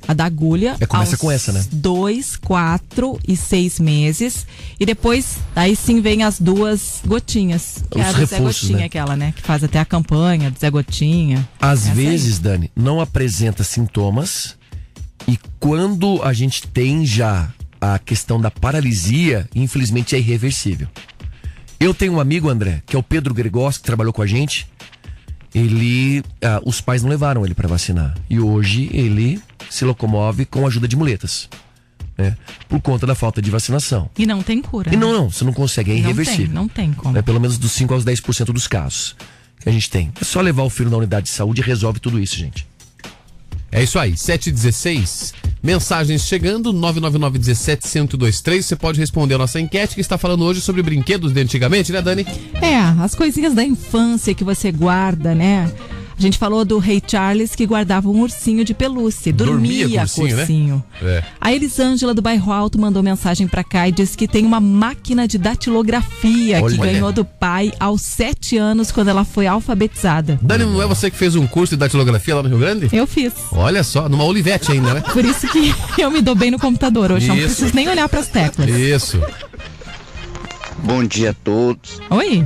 a da agulha. É, começa com essa, né? Dois, quatro e seis meses. E depois, aí sim vem as duas gotinhas. Que é Os a do Zé Gotinha, né? aquela, né? Que faz até a campanha do Zé Gotinha. Às Essa aí. vezes, Dani, não apresenta sintomas e quando a gente tem já a questão da paralisia, infelizmente é irreversível. Eu tenho um amigo, André, que é o Pedro Gregos, que trabalhou com a gente. Ele, ah, os pais não levaram ele para vacinar e hoje ele se locomove com a ajuda de muletas, né? Por conta da falta de vacinação. E não tem cura. E né? não, não, você não consegue, é Não tem, irreversível. não tem como. Né? Pelo menos dos 5 aos 10% dos casos que a gente tem. É só levar o filho na unidade de saúde e resolve tudo isso, gente. É isso aí, 716. Mensagens chegando, 999-17-1023. Você pode responder a nossa enquete que está falando hoje sobre brinquedos de antigamente, né, Dani? É, as coisinhas da infância que você guarda, né? A gente falou do Rei Charles que guardava um ursinho de pelúcia, dormia, Dormia com o ursinho, né? ursinho. É. A Elisângela do Bairro Alto mandou mensagem pra cá e disse que tem uma máquina de datilografia Olha. que ganhou do pai aos sete anos quando ela foi alfabetizada. Dani, não é você que fez um curso de datilografia lá no Rio Grande? Eu fiz. Olha só, numa Olivete ainda, né? Por isso que (laughs) eu me dou bem no computador hoje. Não Isso. preciso nem olhar pras teclas. Isso. Bom dia a todos. Oi.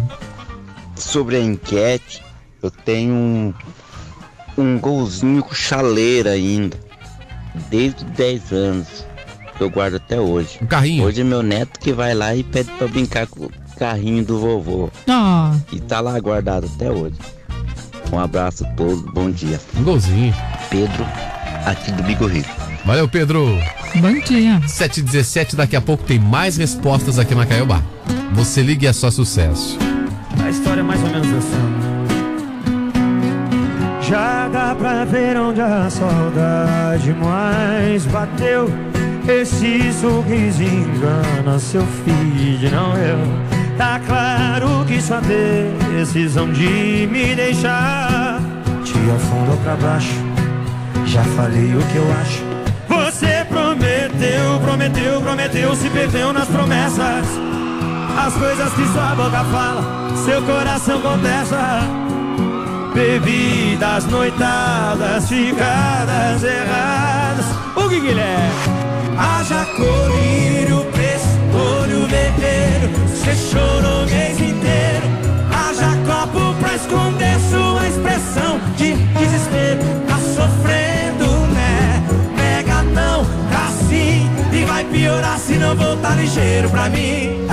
Sobre a enquete, eu tenho um, um golzinho com chaleira ainda. Desde os 10 anos. Que eu guardo até hoje. Um carrinho. Hoje é meu neto que vai lá e pede pra brincar com o carrinho do vovô. Ó. E tá lá guardado até hoje. Um abraço a todos, bom dia. Um golzinho. Pedro, aqui do Bigo Rio. Valeu, Pedro. Bom dia. 717, daqui a pouco tem mais respostas aqui na Caiobá. Você liga e é só sucesso. A história é mais ou menos assim. Já dá pra ver onde a saudade mais bateu. Esse sorriso engana seu filho, não eu. Tá claro que sua decisão de me deixar te afundou pra baixo. Já falei o que eu acho. Você prometeu, prometeu, prometeu, se perdeu nas promessas. As coisas que sua boca fala, seu coração contesta. Bebidas, noitadas, ficadas erradas. O que Guilherme? Haja colírio, preço, olho vermelho. Você chorou o mês inteiro. Haja copo pra esconder sua expressão de desespero. Tá sofrendo, né? Pega não, tá sim. E vai piorar se não voltar ligeiro pra mim.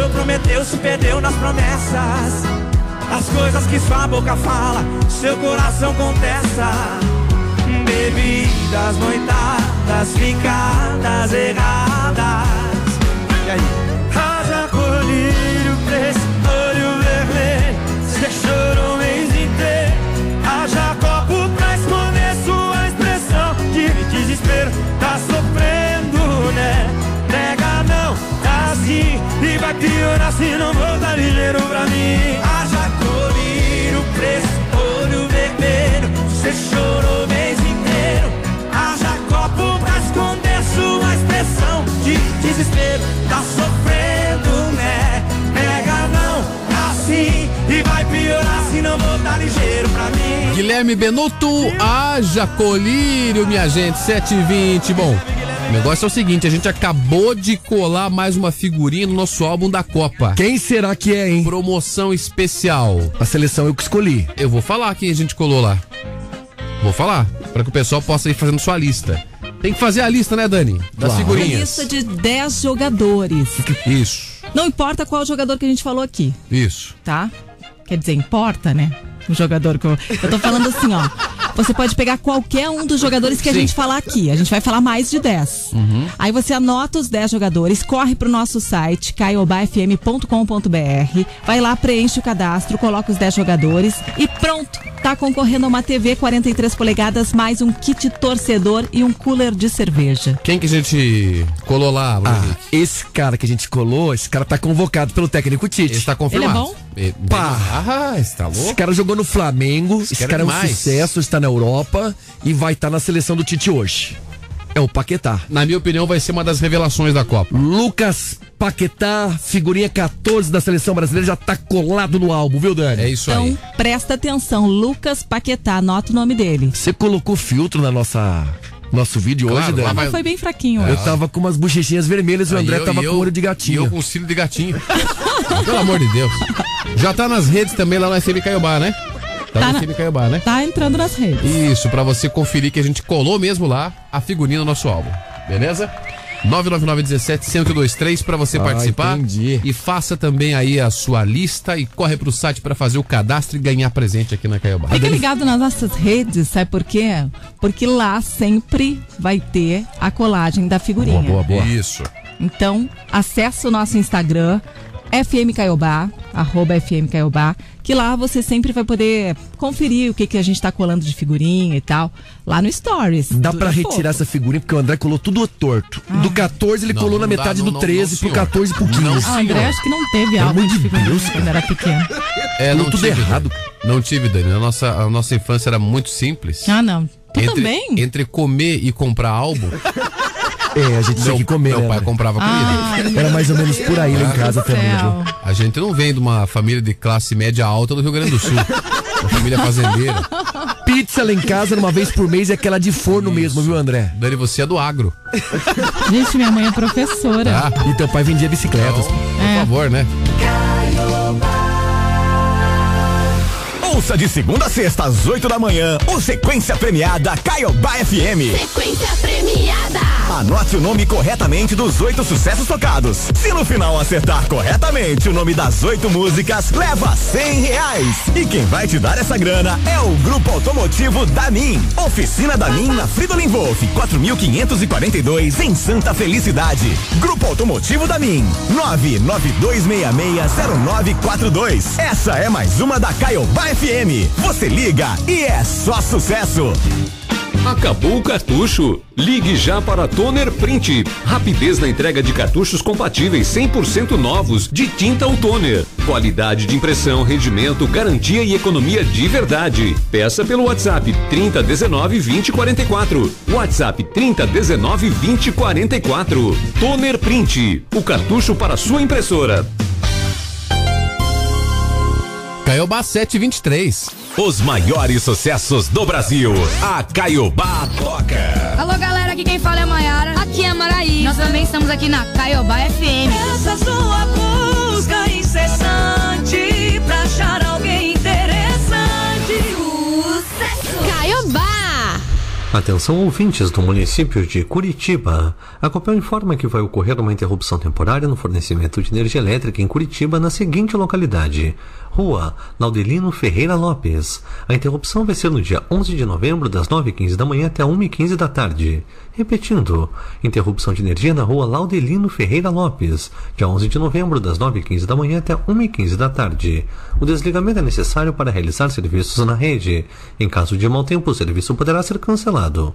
Prometeu, prometeu, se perdeu nas promessas. As coisas que sua boca fala, seu coração contesta. Bebidas, noitadas, ficadas erradas. E aí? Haja colírio, preço, olho vermelho. Você chorou o mês inteiro. Haja copo pra esconder sua expressão de desespero. Tá sofrendo, tá. E vai piorar se não voltar ligeiro pra mim. Haja colírio, preço, olho vermelho. Você chorou o mês inteiro. Haja copo pra esconder sua expressão de desespero. Tá sofrendo, né? Nega não, tá assim. E vai piorar se não voltar ligeiro pra mim. Guilherme Benuto, haja colírio, minha gente, 7h20. Bom, o negócio é o seguinte, a gente acabou de colar mais uma figurinha no nosso álbum da Copa. Quem será que é, hein? Promoção especial. A seleção eu que escolhi. Eu vou falar quem a gente colou lá. Vou falar, para que o pessoal possa ir fazendo sua lista. Tem que fazer a lista, né, Dani? Das Uma figurinhas. lista de 10 jogadores. (laughs) Isso, Não importa qual jogador que a gente falou aqui, isso. tá? Quer dizer, importa, né? O jogador que eu. Eu tô falando assim, ó. Você pode pegar qualquer um dos jogadores que a Sim. gente falar aqui. A gente vai falar mais de 10. Uhum. Aí você anota os 10 jogadores, corre pro nosso site, caiobafm.com.br, vai lá, preenche o cadastro, coloca os 10 jogadores e pronto! Tá concorrendo a uma TV 43 polegadas, mais um kit torcedor e um cooler de cerveja. Quem que a gente colou lá, Bruno Ah, esse cara que a gente colou, esse cara tá convocado pelo técnico Tite. Esse tá confirmado. Ele é bom? Eh, Pá. Ah, esse tá Esse louco? cara jogou no Flamengo, esse, cara cara é é um demais. sucesso, está na Europa e vai estar na seleção do Tite hoje. É o Paquetá. Na minha opinião, vai ser uma das revelações da Copa. Lucas Paquetá, figurinha 14 da seleção brasileira, já tá colado no álbum, viu, Dani? É isso Então, aí. presta atenção, Lucas Paquetá, anota o nome dele. Você colocou filtro na nossa nosso vídeo Claro, hoje, lá Dani? Mas foi bem fraquinho. Eu hoje. tava com umas bochechinhas vermelhas e o André eu- tava e com eu- olho de E gatinho. eu com cílio de gatinho. (laughs) Pelo amor de Deus. Já tá nas redes também lá no FM Caiobá, né? Tá, Tá no na- FM Caiobá, né? Tá entrando nas redes. Isso, pra você conferir que a gente colou mesmo lá a figurinha no nosso álbum. Beleza? 999-17-1023 pra você Ah, participar. entendi. E faça também aí a sua lista e corre pro site pra fazer o cadastro e ganhar presente aqui na Caiobá. Fica ligado nas nossas redes, sabe por quê? Porque lá sempre vai ter a colagem da figurinha. Boa, boa, boa. Isso. Então, acessa o nosso Instagram, FM Caiobá, arroba FM Caiobá, que lá você sempre vai poder conferir o que, que a gente tá colando de figurinha e tal, lá no Stories. Dá pra pouco. retirar essa figurinha porque o André colou tudo torto. Do 14 ele Não, colou na não dá, metade não, do não, 13 não, pro senhor. 14 pro 15. Não, Ah, André, acho que não teve Pelo álbum de figurinha Deus, quando era pequeno. É, não tudo tive, errado. Dani. Não tive, Dani. A nossa, a nossa infância era muito simples. Ah, não. Tu entre, também? Entre comer e comprar álbum, É, a gente tinha meu, que comer, meu né, pai André? comprava comida. Ai, Era mais ou menos por aí lá em casa também? A gente não vem de uma família de classe média alta do Rio Grande do Sul. Uma família fazendeira. Pizza lá em casa, uma vez por mês, é aquela de forno mesmo, viu, André? Dani, você é do agro. Gente, minha mãe é professora. Tá? E teu pai vendia bicicletas. Então, por É. favor, né? Ouça de segunda a sexta às 8 da manhã o Sequência Premiada Caiobá FM. Sequência premiada. Anote o nome corretamente dos oito sucessos tocados. Se no final acertar corretamente o nome das oito músicas, leva cem reais. E quem vai te dar essa grana é o Grupo Automotivo Damin. Oficina Damin na Fridolin Wolf, 4542 em Santa Felicidade. Grupo Automotivo Damin, 992660942. Essa é mais uma da Caiobá FM. Você liga e é só sucesso. Acabou o cartucho? Ligue já para Toner Print. Rapidez na entrega de cartuchos compatíveis 100% novos de tinta ou toner. Qualidade de impressão, rendimento, garantia e economia de verdade. Peça pelo WhatsApp 3019 2044. WhatsApp 3019 2044. Toner Print. O cartucho para sua impressora. Caiobá 723. Os maiores sucessos do Brasil. A Caiobá toca. Alô, galera, aqui quem fala é a Maiara. Aqui é a Maraí. Nós também estamos aqui na Caiobá FM. Essa sua busca incessante pra achar alguém interessante. Sucesso. Caiobá. Atenção ouvintes do município de Curitiba. A Copel informa que vai ocorrer uma interrupção temporária no fornecimento de energia elétrica em Curitiba na seguinte localidade: Rua Laudelino Ferreira Lopes. A interrupção vai ser no dia 11 de novembro, das 9h15 da manhã até 1h15 da tarde. Repetindo, interrupção de energia na Rua Laudelino Ferreira Lopes, dia 11 de novembro, das 9h15 da manhã até 1h15 da tarde. O desligamento é necessário para realizar serviços na rede. Em caso de mau tempo, o serviço poderá ser cancelado.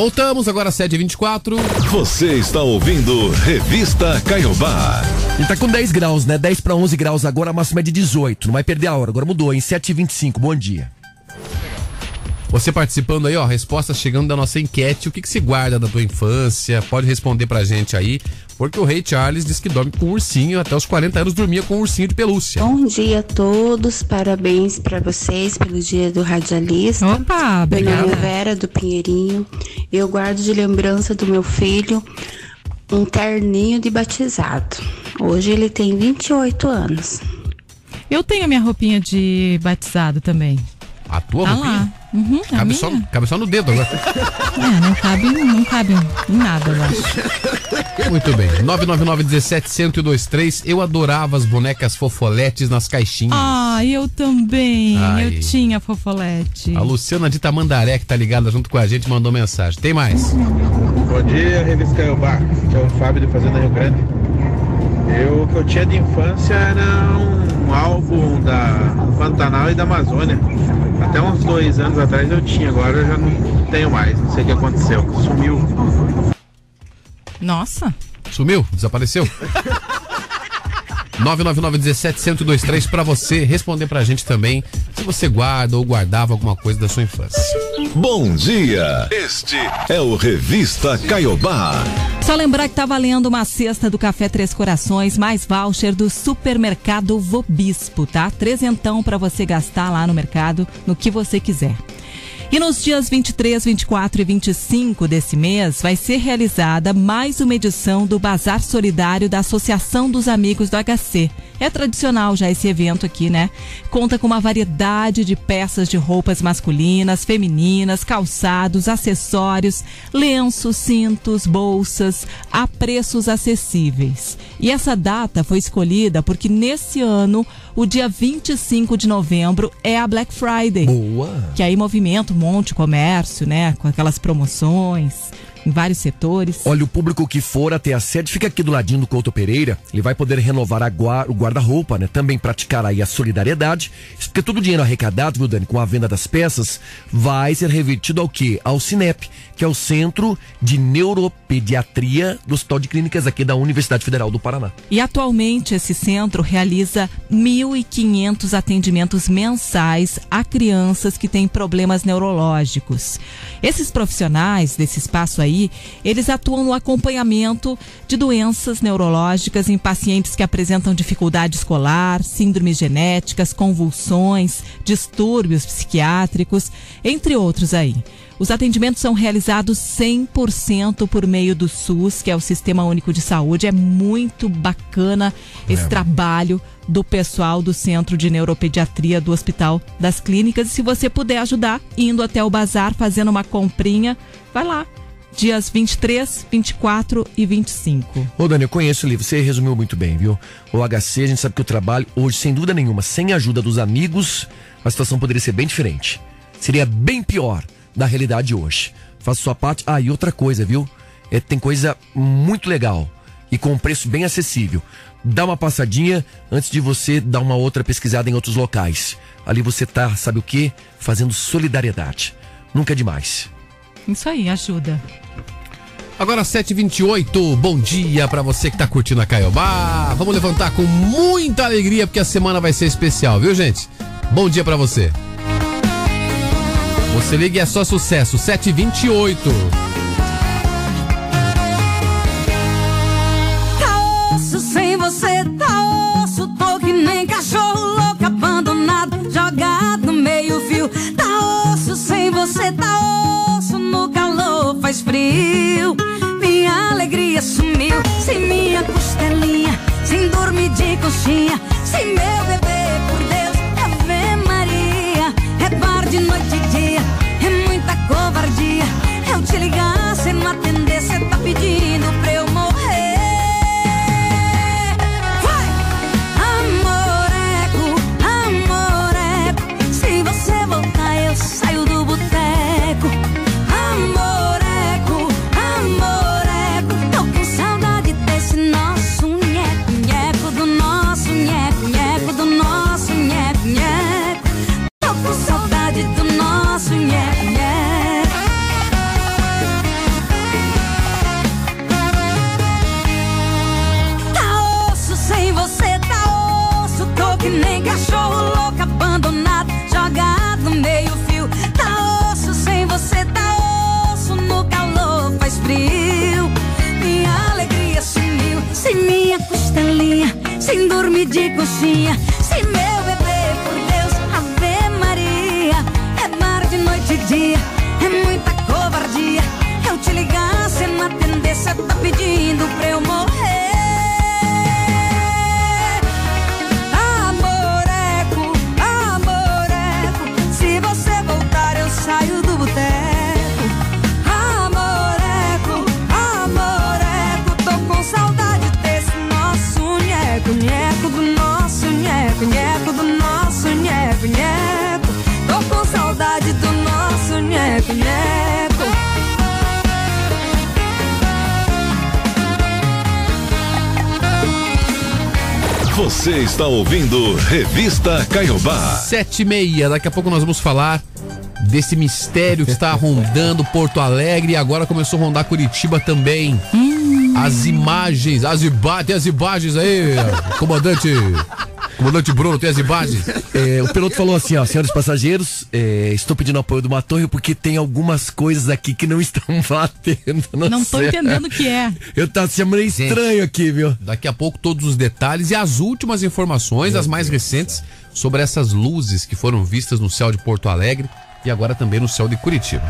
Voltamos agora 7h24. Você está ouvindo Revista Caiobá. Ele tá com 10 graus, né? 10 para 11 graus agora, a máxima é de 18. Não vai perder a hora, agora mudou, em 7h25. Bom dia. Você participando aí, ó, respostas chegando da nossa enquete. O que, que se guarda da tua infância? Pode responder pra gente aí. Porque o Rei Charles diz que dorme com um ursinho. Até os 40 anos dormia com um ursinho de pelúcia. Bom dia a todos, parabéns para vocês pelo dia do radialista. Opa, Meu nome é obrigada. Vera do Pinheirinho. Eu guardo de lembrança do meu filho um terninho de batizado. Hoje ele tem 28 anos. Eu tenho a minha roupinha de batizado também. A tua Tá roupinha? lá. Uhum, a Cabe só, cabe só no dedo agora. (laughs) É, não cabe, não cabe em nada, eu acho. Muito bem. 999-17-1023. Eu adorava as bonecas fofoletes nas caixinhas. Ah, eu também. Ai. Eu tinha fofolete. A Luciana de Tamandaré, que tá ligada junto com a gente, mandou mensagem. Tem mais? Bom dia, Revista Caiobá, que é o Fábio de Fazenda Rio Grande. Eu, o que eu tinha de infância era um álbum da Pantanal e da Amazônia. Até uns dois anos atrás eu tinha, agora eu já não tenho mais. Não sei o que aconteceu. Sumiu. Nossa. Sumiu? Desapareceu? (laughs) 999-17-1023 pra você responder pra gente também se você guarda ou guardava alguma coisa da sua infância. Bom dia. Este é o Revista Caiobá. Só lembrar que tá valendo uma cesta do Café Três Corações, mais voucher do supermercado Vobispo, tá? Trezentão pra você gastar lá no mercado, no que você quiser. E nos dias 23, 24 e 25 desse mês vai ser realizada mais uma edição do Bazar Solidário da Associação dos Amigos do HC. É tradicional já esse evento aqui, né? Conta com uma variedade de peças de roupas masculinas, femininas, calçados, acessórios, lenços, cintos, bolsas, a preços acessíveis. E essa data foi escolhida porque nesse ano, o dia 25 de novembro, é a Black Friday. Boa! Que aí movimenta um monte de comércio, né? Com aquelas promoções em vários setores. Olha, o público que for até a sede fica aqui do ladinho do Couto Pereira. Ele vai poder renovar o guarda-roupa, né? Também praticar aí a solidariedade. Porque todo o dinheiro arrecadado, viu, Dani, com a venda das peças, vai ser revertido ao quê? Ao Cinep, que é o Centro de Neuropediatria do Hospital de Clínicas aqui da Universidade Federal do Paraná. E atualmente esse centro realiza 1.500 atendimentos mensais a crianças que têm problemas neurológicos. Esses profissionais desse espaço aí, eles atuam no acompanhamento de doenças neurológicas em pacientes que apresentam dificuldade escolar, síndromes genéticas, convulsões, distúrbios psiquiátricos, entre outros aí. Os atendimentos são realizados 100% por meio do SUS, que é o Sistema Único de Saúde. É muito bacana esse É. trabalho do pessoal do Centro de Neuropediatria do Hospital das Clínicas. E se você puder ajudar, indo até o bazar, fazendo uma comprinha, vai lá. Dias 23, 24 e 25. Ô, Dani, eu conheço o livro, você resumiu muito bem, viu? O HC, a gente sabe que o trabalho, hoje, sem dúvida nenhuma, sem a ajuda dos amigos, a situação poderia ser bem diferente. Seria bem pior da realidade hoje. Faça sua parte. Ah, e outra coisa, viu? É, tem coisa muito legal e com um preço bem acessível. Dá uma passadinha antes de você dar uma outra pesquisada em outros locais. Ali você tá, sabe o quê? Fazendo solidariedade. Nunca é demais. Isso aí, ajuda. Agora 7h28, bom dia pra você que tá curtindo a Caiobá. Vamos levantar com muita alegria porque a semana vai ser especial, viu gente? Bom dia pra você. Você liga e é só sucesso, 7h28. Tá osso sem você, tá osso. Tô que nem cachorro louco, abandonado, jogado no meio-fio. Tá osso sem você, tá osso. No calor faz frio. Minha alegria sumiu. Sem minha costelinha, sem dormir de conchinha. Sem meu bebê, por Deus, Ave Maria. É bar de noite Eu Revista Caiobá. Sete e meia, daqui a pouco nós vamos falar desse mistério que está (laughs) rondando Porto Alegre e agora começou a rondar Curitiba também. As imagens, as imagens, tem as imagens aí, comandante, comandante Bruno, tem as imagens? É, o piloto falou assim, ó, senhores passageiros, é, estou pedindo apoio de uma torre porque tem algumas coisas aqui que não (laughs) estão batendo. Não tô céu. entendendo o que é. Eu tá se meio estranho aqui, viu? Daqui a pouco todos os detalhes e as últimas informações, as mais recentes, sobre essas luzes que foram vistas no céu de Porto Alegre e agora também no céu de Curitiba.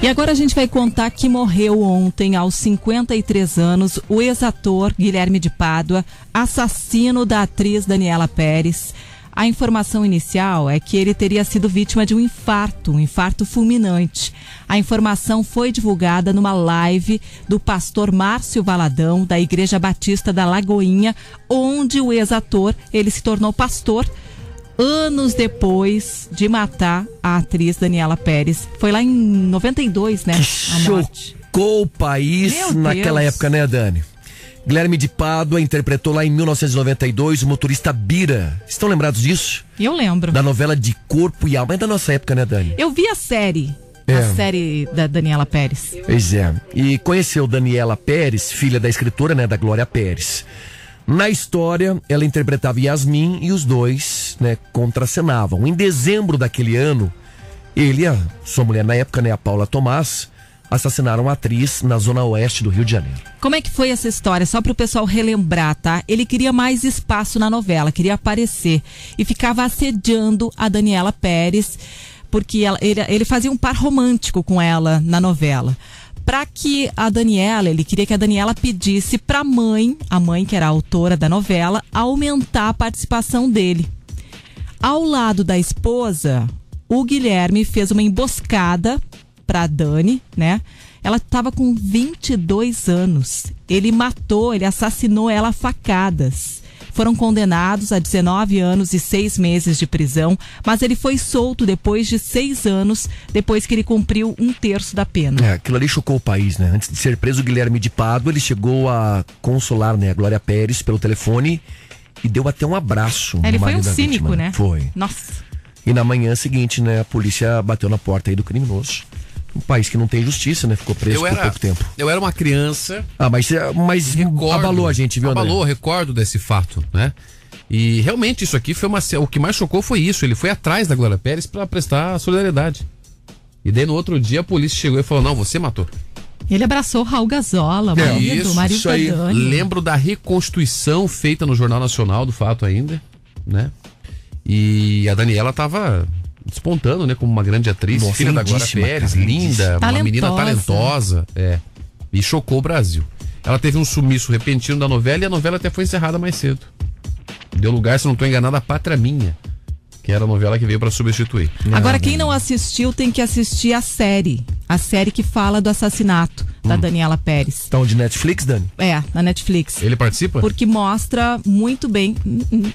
E agora a gente vai contar que morreu ontem, aos 53 anos, o ex-ator Guilherme de Pádua, assassino da atriz Daniela Pérez. A informação inicial é que ele teria sido vítima de um infarto, um infarto fulminante. A informação foi divulgada numa live do pastor Márcio Valadão, da Igreja Batista da Lagoinha, onde o ex-ator, ele se tornou pastor anos depois de matar a atriz Daniela Pérez. Foi lá em 92, né? Chocou o país Meu naquela Deus. época, né, Dani? Guilherme de Pádua interpretou lá em 1992 o motorista Bira. Estão lembrados disso? Eu lembro. Da novela de Corpo e Alma. É da nossa época, né, Dani? Eu vi a série. É. A série da Daniela Pérez. Pois é. E conheceu Daniela Pérez, filha da escritora, né, da Glória Pérez. Na história, ela interpretava Yasmin e os dois, né, contracenavam. Em dezembro daquele ano, ele a sua mulher na época, né, a Paula Tomás, assassinaram a atriz na zona oeste do Rio de Janeiro. Como é que foi essa história? Só para o pessoal relembrar, tá? Ele queria mais espaço na novela, queria aparecer e ficava assediando a Daniela Pérez, porque ela- ele, ele fazia um par romântico com ela na novela. Para que a Daniela, ele queria que a Daniela pedisse para a mãe, a mãe que era a autora da novela, aumentar a participação dele. Ao lado da esposa, o Guilherme fez uma emboscada pra Dani, né? Ela estava com 22 anos. Ele matou, ele assassinou ela a facadas. Foram condenados a 19 anos e 6 meses de prisão, mas ele foi solto depois de seis anos, depois que ele cumpriu um terço da pena. É, aquilo ali chocou o país, né? Antes de ser preso o Guilherme de Pádua, ele chegou a consolar né, a Glória Pérez pelo telefone e deu até um abraço. É, ele foi um cínico, vítima. né? Foi. Nossa. E na manhã seguinte, né, a polícia bateu na porta aí do criminoso. Um país que não tem justiça, né? Ficou preso Eu por era, pouco tempo. eu era uma criança. Ah, mas, mas abalou a gente, viu, André? Abalou, recordo desse fato, né? E realmente isso aqui foi uma. O que mais chocou foi isso. Ele foi atrás da Glória Pérez para prestar solidariedade. E daí no outro dia a polícia chegou e falou: Não, você matou. Ele abraçou Raul Gazola, marido, marido da Dani. Lembro da reconstituição feita no Jornal Nacional do fato ainda, né? E a Daniela tava despontando, né, como uma grande atriz, Nossa, filha da Glória Pérez, cara, linda, lindíssima. uma menina Talentosa. talentosa, é. E chocou o Brasil. Ela teve um sumiço repentino da novela e a novela até foi encerrada mais cedo. Deu lugar, se não estou enganado, a Pátria Minha, que era a novela que veio para substituir. Agora, quem não assistiu tem que assistir a série. A série que fala do assassinato da Hum. Daniela Pérez. Então, de Netflix, Dani? É, na Netflix. Ele participa? Porque mostra muito bem.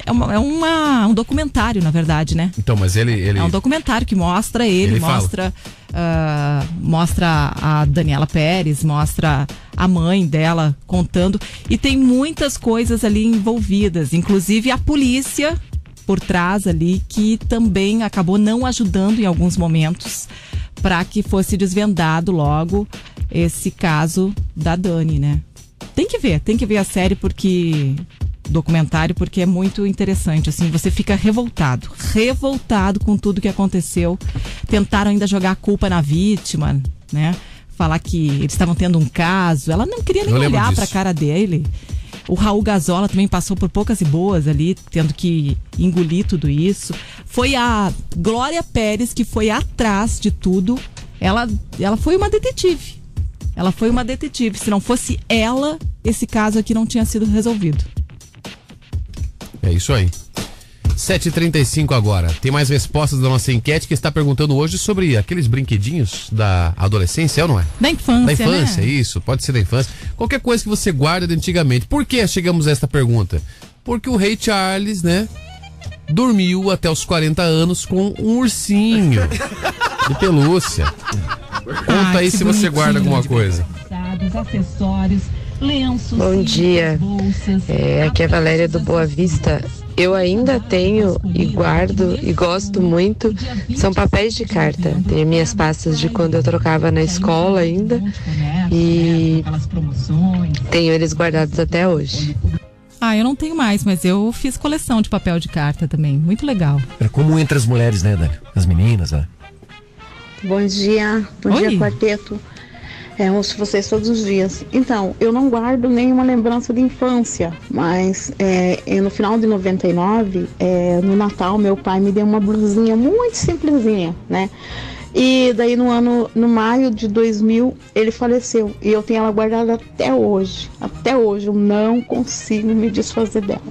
É, uma- é uma- um documentário, na verdade, né? Então, mas ele. ele... É um documentário que mostra ele, Ele mostra, ah, mostra a Daniela Pérez, mostra a mãe dela contando. E tem muitas coisas ali envolvidas, inclusive a polícia por trás ali, que também acabou não ajudando em alguns momentos para que fosse desvendado logo esse caso da Dani, né? Tem que ver, tem que ver a série porque documentário porque é muito interessante, assim, você fica revoltado, revoltado com tudo que aconteceu. Tentaram ainda jogar a culpa na vítima, né? Falar que eles estavam tendo um caso. Ela não queria nem olhar disso. pra cara dele. O Raul Gazola também passou por poucas e boas ali, tendo que engolir tudo isso. Foi a Glória Pérez que foi atrás de tudo. Ela, ela foi uma detetive. Ela foi uma detetive. Se não fosse ela, esse caso aqui não tinha sido resolvido. É isso aí. 7h35 agora. Tem mais respostas da nossa enquete que está perguntando hoje sobre aqueles brinquedinhos da adolescência, é ou não é? Da infância, Da infância, né? isso. Pode ser da infância. Qualquer coisa que você guarda de antigamente. Por que chegamos a esta pergunta? Porque o rei Charles, né? Dormiu até os 40 anos com um ursinho (laughs) de pelúcia. Conta aí se você guarda alguma coisa. acessórios, lenços. Bom dia, é, aqui é a Valéria do Boa Vista. Eu ainda tenho e guardo e gosto muito, são papéis de carta. Tenho minhas pastas de quando eu trocava na escola ainda e tenho eles guardados até hoje. Ah, eu não tenho mais, mas eu fiz coleção de papel de carta também. Muito legal. Era comum entre as mulheres, né, Dani? As meninas, né? Bom dia, bom Oi. dia, quarteto. É, ouço vocês todos os dias. Então, eu não guardo nenhuma lembrança de infância, mas é, é, no final de 99, é, no Natal, meu pai me deu uma blusinha muito simplesinha, né? E daí no ano, no maio de 2000, ele faleceu. E eu tenho ela guardada até hoje. Até hoje, eu não consigo me desfazer dela.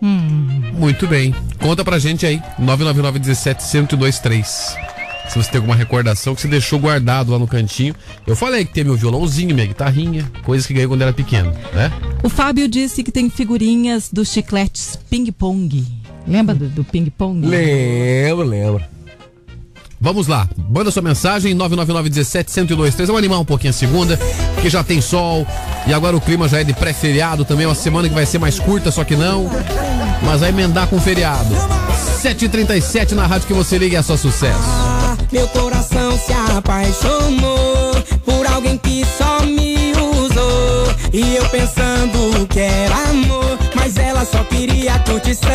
Muito bem. Conta pra gente aí. 999 17 1023. Se você tem alguma recordação que você deixou guardado lá no cantinho. Eu falei que tem meu violãozinho, minha guitarrinha, coisas que ganhei quando era pequeno, né? O Fábio disse que tem figurinhas dos chicletes ping-pong. Lembra do, do ping-pong? Lembro, lembro. Vamos lá, manda sua mensagem 999 17 1023. Vamos animar um pouquinho a segunda, porque já tem sol e agora o clima já é de pré-feriado também. Uma semana que vai ser mais curta, só que não. Mas vai emendar com feriado. 7h37 na rádio que você liga é só sucesso. Meu coração se apaixonou por alguém que só me usou. E eu pensando que era amor, mas ela só queria curtição.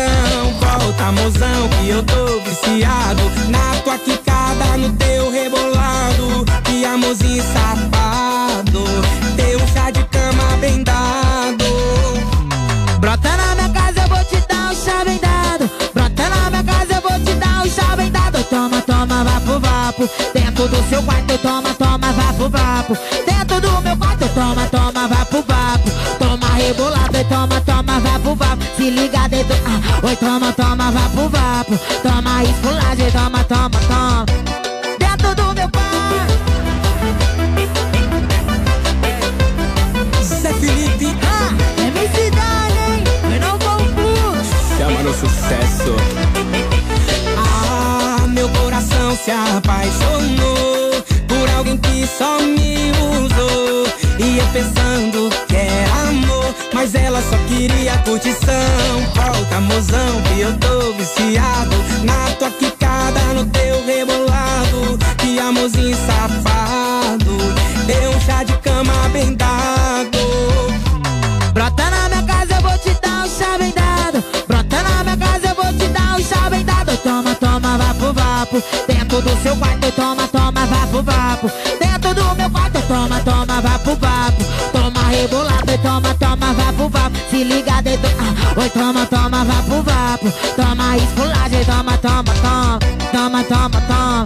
Volta, mozão, que eu tô viciado na tua quicada, no teu rebolado. Que amorzinho safado. Um chá de cama bem dado. Vapo. Dentro do seu quarto, toma, toma, vapo, vapo. Dentro do meu quarto, toma, toma, vapo, vapo. Toma rebolado e toma, toma, vapo, vapo. Se liga dentro, ah, oi, toma, toma, vapo, vapo. Toma esculagem, toma, toma, toma. Viciado na tua quicada, no teu rebolado. Que amorzinho safado, deu um chá de cama bem dado. Brota na minha casa, eu vou te dar um chá bem dado. Brota na minha casa, eu vou te dar um chá bem dado. Toma, toma, vapo, vapo. Dentro do seu quarto, toma, toma, vapo, vapo. Se liga dentro, ah, oi, toma, toma, vapo, vapo. Toma esculagem, toma, toma, toma. Toma, toma, toma.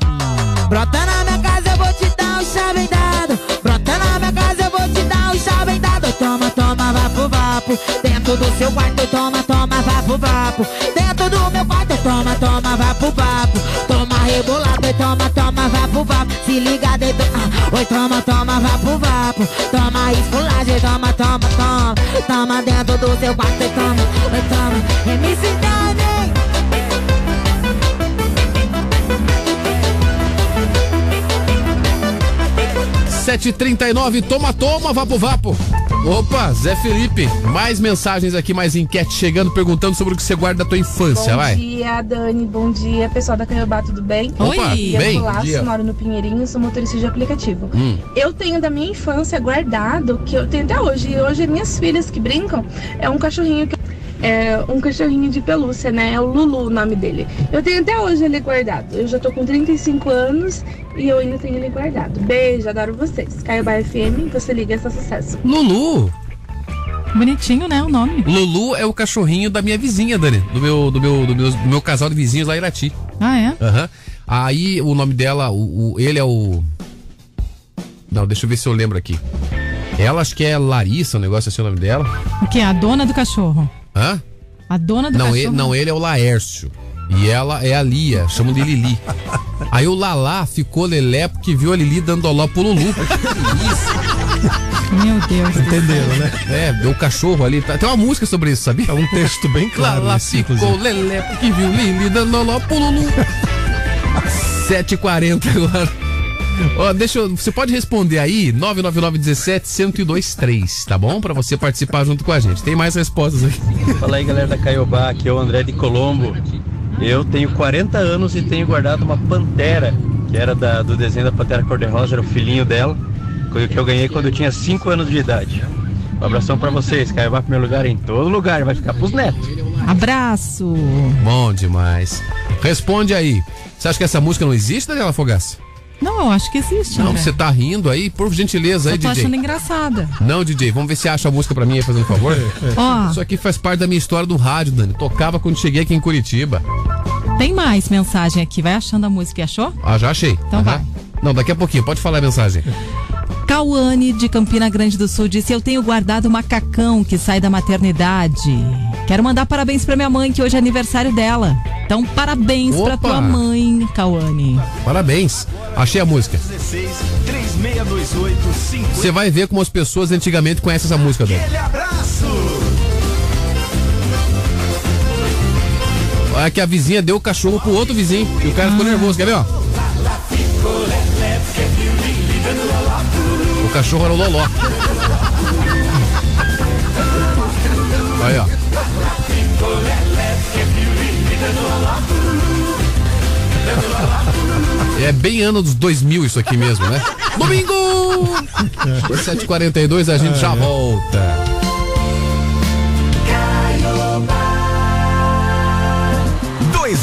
Brota na minha casa, eu vou te dar um chá bem dado. Brota na minha casa, eu vou te dar um chá bem dado. Toma, toma, vapo, vapo. Dentro do seu quarto, toma, toma, vapo, vapo. Dentro do meu quarto, toma, toma, vapo, vapo. Toma rebolado toma, toma, vapo, vapo. Se liga dentro, ah, oi, toma, toma, vapo, vapo. Toma esculagem, toma, toma, toma. Toma dentro do seu quarto e toma, oi, toma. MC 7h39, toma, toma, vapo, vapo. Opa, Zé Felipe, mais mensagens aqui, mais enquete chegando, perguntando sobre o que você guarda da tua infância, Bom vai. dia, Dani. Bom dia, pessoal da Caiobá, tudo bem? Opa, Oi. bem, Eu Laço, dia. moro no Pinheirinho, sou motorista de aplicativo. Hum. Eu tenho da minha infância guardado, que eu tenho até hoje, e hoje minhas filhas que brincam, é um cachorrinho que é um cachorrinho de pelúcia, né? É o Lulu o nome dele. Eu tenho até hoje ele guardado. Eu já tô com 35 anos e eu ainda tenho ele guardado. Beijo, adoro vocês. Caiobá FM, você liga essa sucesso. Lulu. Bonitinho, né? O nome. Lulu é o cachorrinho da minha vizinha, Dani. Do meu, do meu, do meu, do meu casal de vizinhos lá em Irati. Ah, é? Aham. Aí o nome dela, o, o- ele é o. Não, deixa eu ver se eu lembro aqui. Ela acho que é Larissa, um negócio assim o nome dela. O que? A dona do cachorro. Hã? A dona do Não, cachorro. ele, não, ele é o Laércio. E ela é a Lia, chamam de Lili. (laughs) Aí o Lalá ficou lelé porque viu a Lili dando doló pro Lulu. (laughs) Meu Deus. Entenderam, né? É, deu o cachorro ali. tá- Tem uma música sobre isso, sabia? É um texto bem claro. Lalá esse, ficou inclusive. lelé porque viu Lili dando doló pro Lulu. (laughs) 7h40 agora. Ó, deixa eu, você pode responder aí, 999-17-1023, tá bom? Pra você participar junto com a gente. Tem mais respostas aqui. Fala aí galera da Caiobá, aqui é o André de Colombo. Eu tenho 40 anos e tenho guardado uma pantera, que era da- do desenho da Pantera Cor-de-Rosa, era o filhinho dela, coisa que eu ganhei quando eu tinha 5 anos de idade. Um abração pra vocês, Caiobá primeiro lugar em todo lugar, vai ficar pros netos. Abraço. Bom demais. Responde aí. Você acha que essa música não existe, Daniela Fogaça? Não, eu acho que existe. Não, André. você tá rindo aí, por gentileza aí, Eu tô DJ. achando engraçada. Não, DJ, vamos ver se acha a música pra mim aí, fazendo um favor. (laughs) Ó. Isso aqui faz parte da minha história do rádio, Dani. Tocava quando cheguei aqui em Curitiba. Tem mais mensagem aqui. Vai achando a música e achou? Ah, já achei. Então vai. Não, daqui a pouquinho, pode falar a mensagem. Cauane, de Campina Grande do Sul, disse: Eu tenho guardado o macacão que sai da maternidade. Quero mandar parabéns pra minha mãe, que hoje é aniversário dela. Então, parabéns pra Opa! tua mãe, Cauane. Parabéns. Achei a música. 16 3628 50. Você vai ver como as pessoas antigamente conhecem essa música, Dani. Aquele abraço. Olha que a vizinha deu o cachorro pro outro vizinho. E o cara ficou nervoso, quer ver, ó? O cachorro era o Loló. Aí, ó. É bem ano dos 2000 isso aqui mesmo, né? (laughs) Domingo! 7h42, a gente já volta.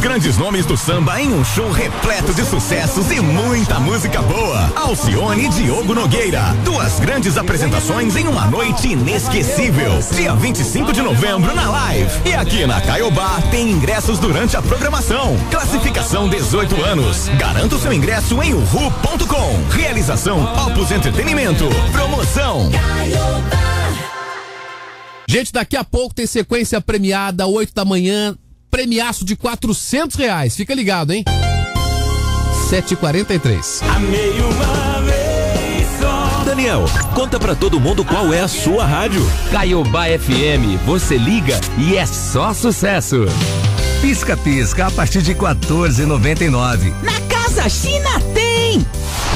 Grandes nomes do samba em um show repleto de sucessos e muita música boa. Alcione e Diogo Nogueira. Duas grandes apresentações em uma noite inesquecível. Dia 25 de novembro na live. E aqui na Caiobá tem ingressos durante a programação. Classificação 18 anos. Garanta o seu ingresso em uhu.com. Realização Opus Entretenimento. Promoção. Gente, daqui a pouco tem sequência premiada, 8 da manhã, premiaço de 400 reais. Fica ligado, hein? 7h43. Amei uma vez só. Daniel, conta pra todo mundo qual é a sua rádio. Caiobá FM, você liga e é só sucesso. Pisca Pisca a partir de 14,99. Na Casa China tem!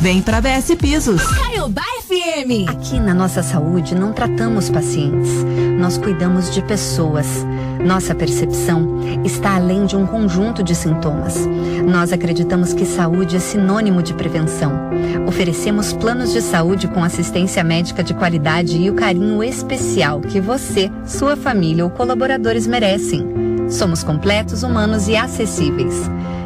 vem para ABS Pisos. Caiobá FM. Aqui na nossa saúde não tratamos pacientes, nós cuidamos de pessoas. Nossa percepção está além de um conjunto de sintomas. Nós acreditamos que saúde é sinônimo de prevenção. Oferecemos planos de saúde com assistência médica de qualidade e o carinho especial que você, sua família ou colaboradores merecem. Somos completos, humanos e acessíveis.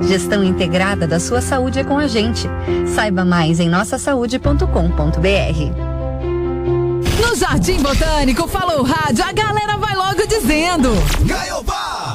Gestão integrada da sua saúde é com a gente. Saiba mais em nossasaude.com.br. No Jardim Botânico, falou rádio, a galera vai logo dizendo.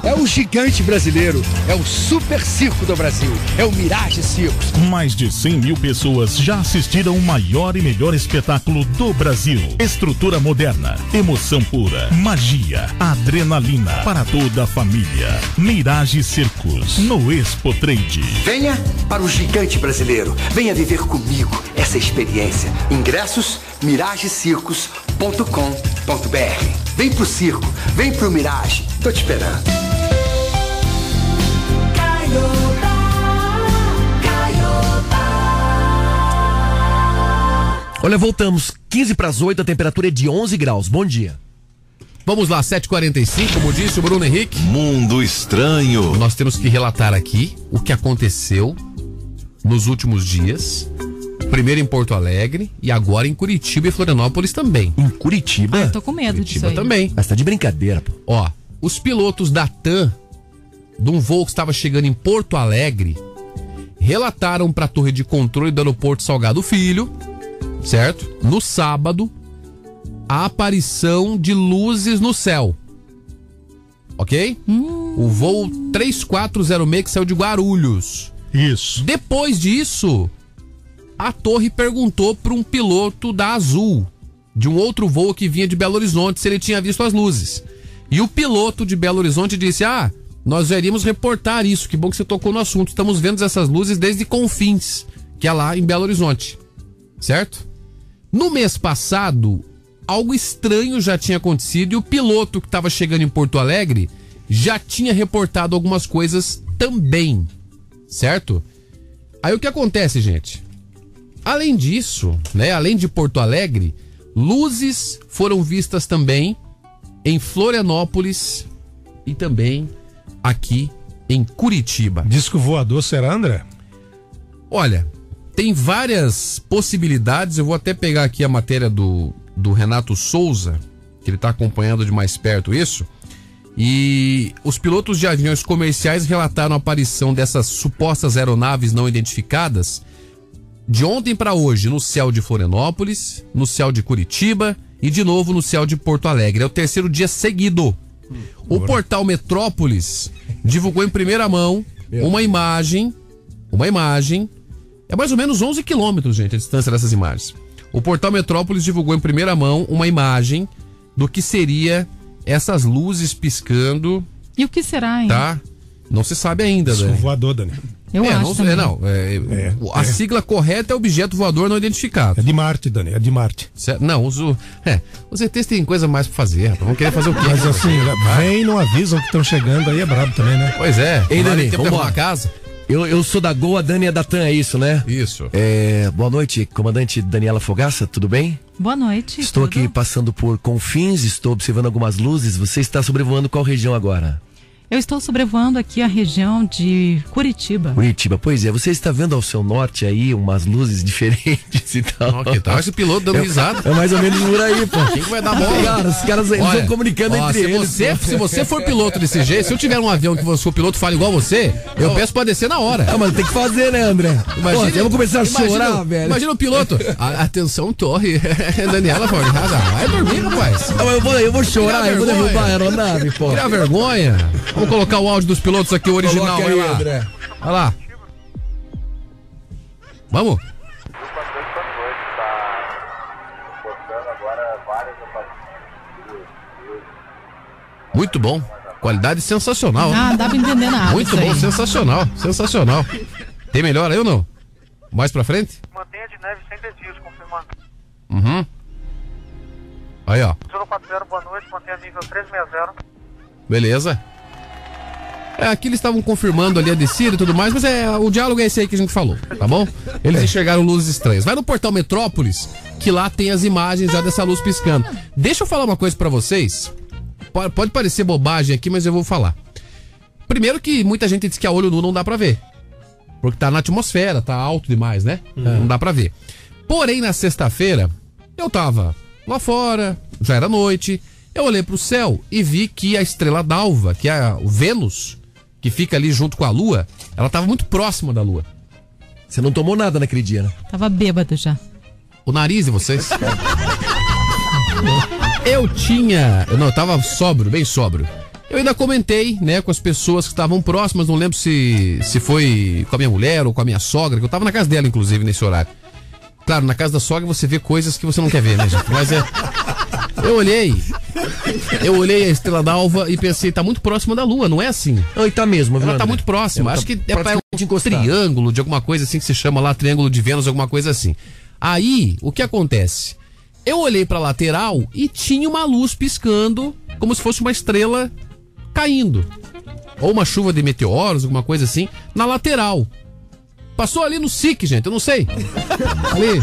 É o gigante brasileiro, é o super circo do Brasil, é o Mirage Circos. Mais de 100 mil pessoas já assistiram o maior e melhor espetáculo do Brasil. Estrutura moderna, emoção pura, magia, adrenalina para toda a família. Mirage Circos, no Expo Trade. Venha para o gigante brasileiro, venha viver comigo essa experiência. Ingressos miragecircos.com.br. Vem pro circo, vem pro Mirage, tô te esperando. Olha, voltamos. 15 para as 8, a temperatura é de 11 graus. Bom dia. Vamos lá, 7h45, como disse o Bruno Henrique. Mundo estranho. Nós temos que relatar aqui o que aconteceu nos últimos dias. Primeiro em Porto Alegre e agora em Curitiba e Florianópolis também. Em Curitiba? Ah, eu tô com medo Curitiba disso aí. também. Mas tá de brincadeira, pô. Ó, os pilotos da TAM, de um voo que estava chegando em Porto Alegre, relataram para a torre de controle do aeroporto Salgado Filho, certo? No sábado, a aparição de luzes no céu. Ok? O voo 3406 que saiu de Guarulhos. Isso. Depois disso, a torre perguntou para um piloto da Azul, de um outro voo que vinha de Belo Horizonte, se ele tinha visto as luzes. E o piloto de Belo Horizonte disse: Ah, nós iríamos reportar isso. Que bom que você tocou no assunto. Estamos vendo essas luzes desde Confins, que é lá em Belo Horizonte. Certo? No mês passado, algo estranho já tinha acontecido e o piloto que estava chegando em Porto Alegre já tinha reportado algumas coisas também. Certo? Aí o que acontece, gente? Além disso, né, além de Porto Alegre, luzes foram vistas também em Florianópolis e também aqui em Curitiba. Disco voador será, André? Olha, tem várias possibilidades. Eu vou até pegar aqui a matéria do, do Renato Souza, que ele está acompanhando de mais perto isso. E os pilotos de aviões comerciais relataram a aparição dessas supostas aeronaves não identificadas de ontem para hoje no céu de Florianópolis, no céu de Curitiba e de novo no céu de Porto Alegre. É o terceiro dia seguido. O portal Metrópolis divulgou em primeira mão uma imagem, uma imagem, é mais ou menos 11 quilômetros, gente, a distância dessas imagens. O portal Metrópolis divulgou em primeira mão uma imagem do que seria essas luzes piscando, E o que será, hein? tá? Não se sabe ainda, Disco Dani. voador, Dani. Eu é, acho não, também. é, não, é, a é. sigla correta é objeto voador não identificado. É de Marte, Dani, é de Marte. Certo? Não, os, o- é, os ETs têm coisa mais pra fazer, rapaz. Vão querer fazer o quê? Mas assim, vem e não avisam que estão chegando, aí é brabo também, né? Pois é. Ei, Dani, vamos lá. a casa. Eu, eu sou da Gol, a Dani é da TAM, é isso, né? Isso. É, boa noite, comandante Daniela Fogaça, tudo bem? Boa noite. Estou aqui passando por Confins, estou observando algumas luzes. Você está sobrevoando qual região agora? Eu estou sobrevoando aqui a região de Curitiba. Curitiba. Pois é, você está vendo ao seu norte aí umas luzes (laughs) diferentes e tal. Ó, que tal esse piloto dando É- risada? É mais ou menos por aí, pô. Quem que vai dar bola? Cara, os caras Olha, vão comunicando ó, entre se eles. Você, pô. se você for piloto desse jeito, se eu tiver um avião que você, o piloto fale igual você, eu peço pra descer na hora. Ah, mas tem que fazer, né, André? Pô, eu vou começar a imagina- chorar, velho. Imagina o piloto. A- atenção, torre. (laughs) Daniela Forgada. Vai dormir, rapaz. Ah, mas eu vou, eu vou chorar, eu vou derrubar a aeronave, pô. Cria vergonha. Vamos colocar o áudio dos pilotos aqui, o original. Coloca vai aí, lá. André. Olha lá. Vamos? Muito bom. Qualidade sensacional. Ah, dá pra entender nada. Muito bom, aí. sensacional. Sensacional. Tem melhor aí ou não? Mais pra frente? Mantenha de neve sem desvios, confirmando. Uhum. Aí, ó. 040, boa noite, mantenha nível 360. Beleza. É, aqui eles estavam confirmando ali a descida e tudo mais, mas é o diálogo é esse aí que a gente falou, tá bom? Eles enxergaram luzes estranhas. Vai no portal Metrópolis, que lá tem as imagens já dessa luz piscando. Deixa eu falar uma coisa pra vocês. Po- Pode parecer bobagem aqui, mas eu vou falar. Primeiro que muita gente diz que a olho nu não dá pra ver. Porque tá na atmosfera, tá alto demais, né? Não dá pra ver. Porém, na sexta-feira, eu tava lá fora, já era noite. Eu olhei pro céu e vi que a estrela d'alva, que é o Vênus, que fica ali junto com a Lua, ela tava muito próxima da Lua. Você não tomou nada naquele dia, né? Tava bêbado já. O nariz de vocês? Eu tinha. eu Não, eu tava sóbrio, bem sóbrio. Eu ainda comentei, né, com as pessoas que estavam próximas, não lembro se, se foi com a minha mulher ou com a minha sogra, que eu tava na casa dela, inclusive, nesse horário. Claro, na casa da sogra você vê coisas que você não quer ver, né, gente? Mas é. Eu olhei. Eu olhei a estrela d'alva e pensei, tá muito próxima da Lua, não é assim? Não, e tá mesmo, viu, Ela tá muito próxima. Ela Acho tá que é para um praticamente encostada. triângulo de alguma coisa assim que se chama lá, triângulo de Vênus, alguma coisa assim. Aí, o que acontece? Eu olhei pra lateral e tinha uma luz piscando, como se fosse uma estrela caindo. Ou uma chuva de meteoros, alguma coisa assim, na lateral. Passou ali no SIC, gente, eu não sei. (laughs) Ali,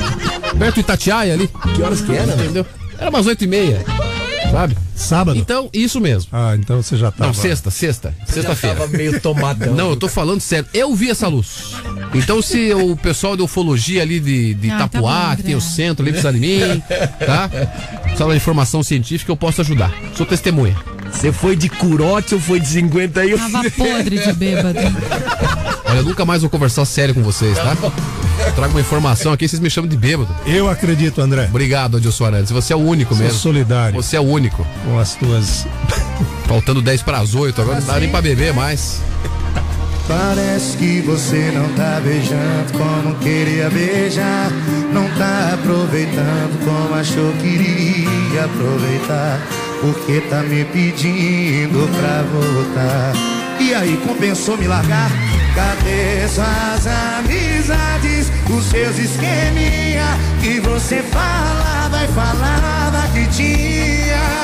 perto do Itatiaia ali. Que horas que era? Entendeu? Era umas oito e meia, sabe? Sábado? Então, isso mesmo. Ah, então você já tava. Não, sexta, sexta. Sexta-feira. tava meio tomadão. Não, eu tô falando sério. Eu vi essa luz. Então, se o pessoal de ufologia ali de, de Ah, tá Itapuá, bom, que tem o centro ali, precisa de mim, tá? Sala de informação científica, eu posso ajudar. Sou testemunha. Você foi de curote ou foi de 50 aí? Tava podre de bêbado. Olha, eu nunca mais vou conversar sério com vocês, tá? Eu trago uma informação aqui, vocês me chamam de bêbado. Eu acredito, André. Obrigado, Adilson Arantes. Você é o único Sou mesmo. solidário Você é o único. com as tuas. Faltando 10 para as 8, agora não dá nem pra beber mais. Parece que você não tá beijando como queria beijar. Não tá aproveitando como achou que iria aproveitar. Porque tá me pedindo pra voltar. E aí, compensou me largar? Cadê suas amizades? Os seus esqueminha que você falava e falava que tinha.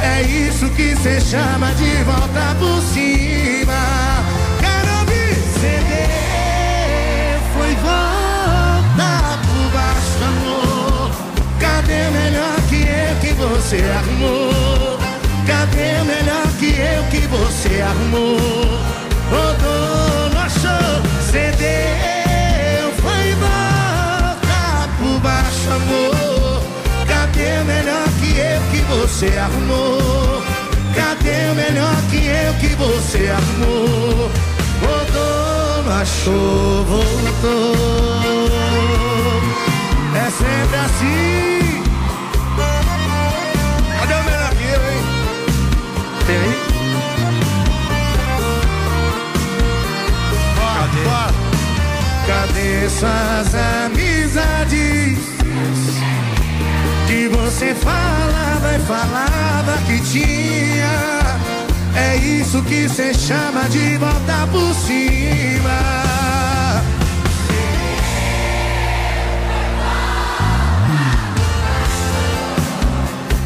É isso que cê chama de volta por cima. Você arrumou? Cadê melhor que eu que você arrumou? Rodou, achou? CD. Foi volta por baixo, amor. Cadê melhor que eu que você arrumou? Cadê o melhor que eu que você arrumou? Rodou, achou, voltou. É sempre assim. suas amizades que você falava e falava que tinha. É isso que cê chama de volta por cima.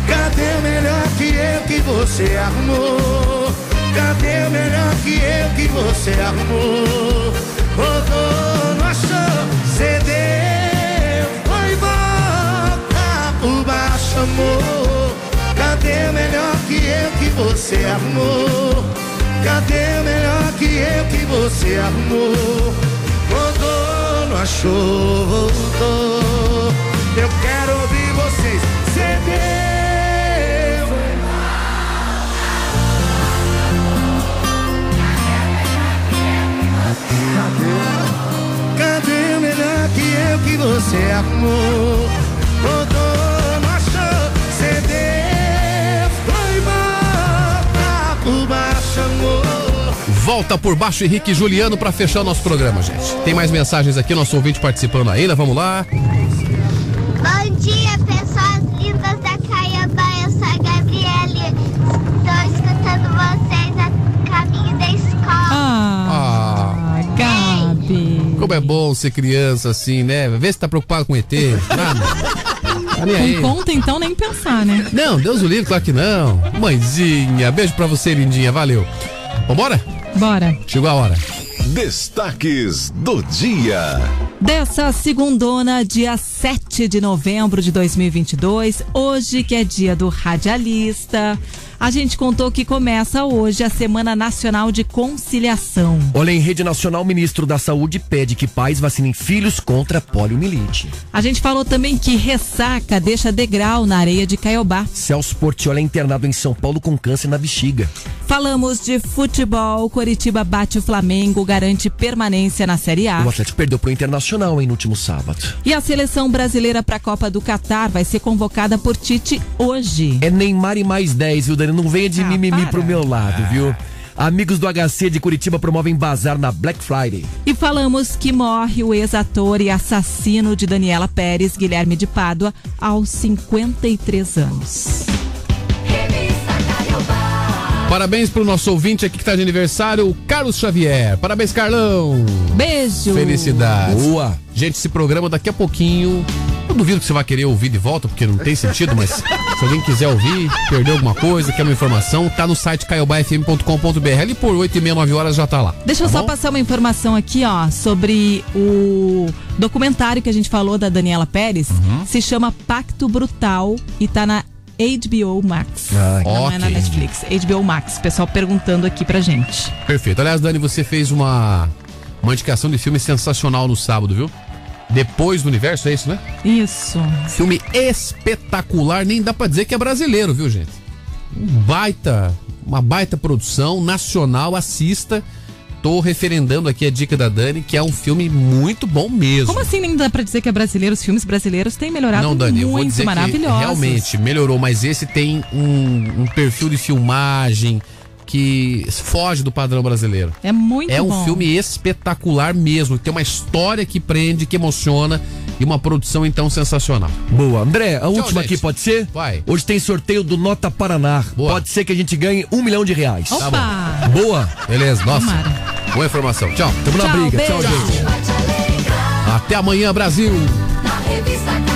Cadê o melhor que eu que você arrumou? Cadê o melhor que eu que você arrumou? Amor. Cadê o melhor que eu que você arrumou? Cadê o melhor que eu que você arrumou? Rodou, não achou, voltou. Eu quero ouvir vocês. Cedeu. Volta por baixo Henrique e Juliano pra fechar o nosso programa, gente. Tem mais mensagens aqui, nosso ouvinte participando ainda, vamos lá. Bom dia, pessoas lindas da Caiabá. Eu sou a Gabriele. Estou escutando vocês a caminho da escola. Ah, Gabi. Como é bom ser criança assim, né? Vê se tá preocupado com ET. Nada. Tá nem aí. Com conta, então, nem pensar, né? Não, Deus o livre, claro que não. Mãezinha, beijo pra você, lindinha, valeu. Vambora? Bora. Chegou a hora. Destaques do dia. Dessa segundona, dia 7 de novembro de 2022, hoje que é dia do radialista, a gente contou que começa hoje a Semana Nacional de Conciliação. Olha, em rede nacional, o ministro da Saúde pede que pais vacinem filhos contra poliomielite. A gente falou também que ressaca deixa degrau na areia de Caiobá. Celso Portioli é internado em São Paulo com câncer na bexiga. Falamos de futebol, Coritiba bate o Flamengo, garante permanência na Série A. O Atlético perdeu pro Internacional, hein, no último sábado. E a seleção brasileira para a Copa do Catar vai ser convocada por Tite hoje. É Neymar e mais 10, viu, Não venha de mimimi pro meu lado, viu? Amigos do HC de Curitiba promovem bazar na Black Friday. E falamos que morre o ex-ator e assassino de Daniela Pérez, Guilherme de Pádua, aos 53 anos. Parabéns pro nosso ouvinte aqui que tá de aniversário, o Carlos Xavier. Parabéns, Carlão. Beijo. Felicidades. Boa. Gente, esse programa daqui a pouquinho. Eu duvido que você vai querer ouvir de volta, porque não tem sentido, mas se alguém quiser ouvir, perdeu alguma coisa, quer uma informação, tá no site caiobafm.com.br. Ali por 8 e meia, 9 horas já tá lá. Deixa eu tá só bom? passar uma informação aqui, ó, sobre o documentário que a gente falou da Daniela Pérez. Uhum. Se chama Pacto Brutal e tá na HBO Max. Ah, Não é na. Netflix. HBO Max. Pessoal perguntando aqui pra gente. Perfeito. Aliás, Dani, você fez uma, uma indicação de filme sensacional no sábado, viu? Depois do universo, é isso, né? Isso. Filme espetacular, nem dá pra dizer que é brasileiro, viu, gente? Um baita, uma baita produção nacional, assista. Tô referendando aqui a dica da Dani, que é um filme muito bom mesmo. Como assim nem dá pra dizer que é brasileiro? Os filmes brasileiros têm melhorado Não, Dani, eu muito, vou dizer que maravilhosos. realmente melhorou, mas esse tem um, um perfil de filmagem que foge do padrão brasileiro. É muito É um bom. filme espetacular mesmo, tem uma história que prende, que emociona e uma produção então sensacional. Boa. André, a última gente. aqui pode ser? Vai. Hoje tem sorteio do Nota Paraná. Pode ser que a gente ganhe um milhão de reais. Opa! Tá Boa. Beleza, nossa. Tomara. Boa informação. Tchau. Tamo na Tchau, briga. Tchau, beijo. gente. Até amanhã, Brasil. Na revista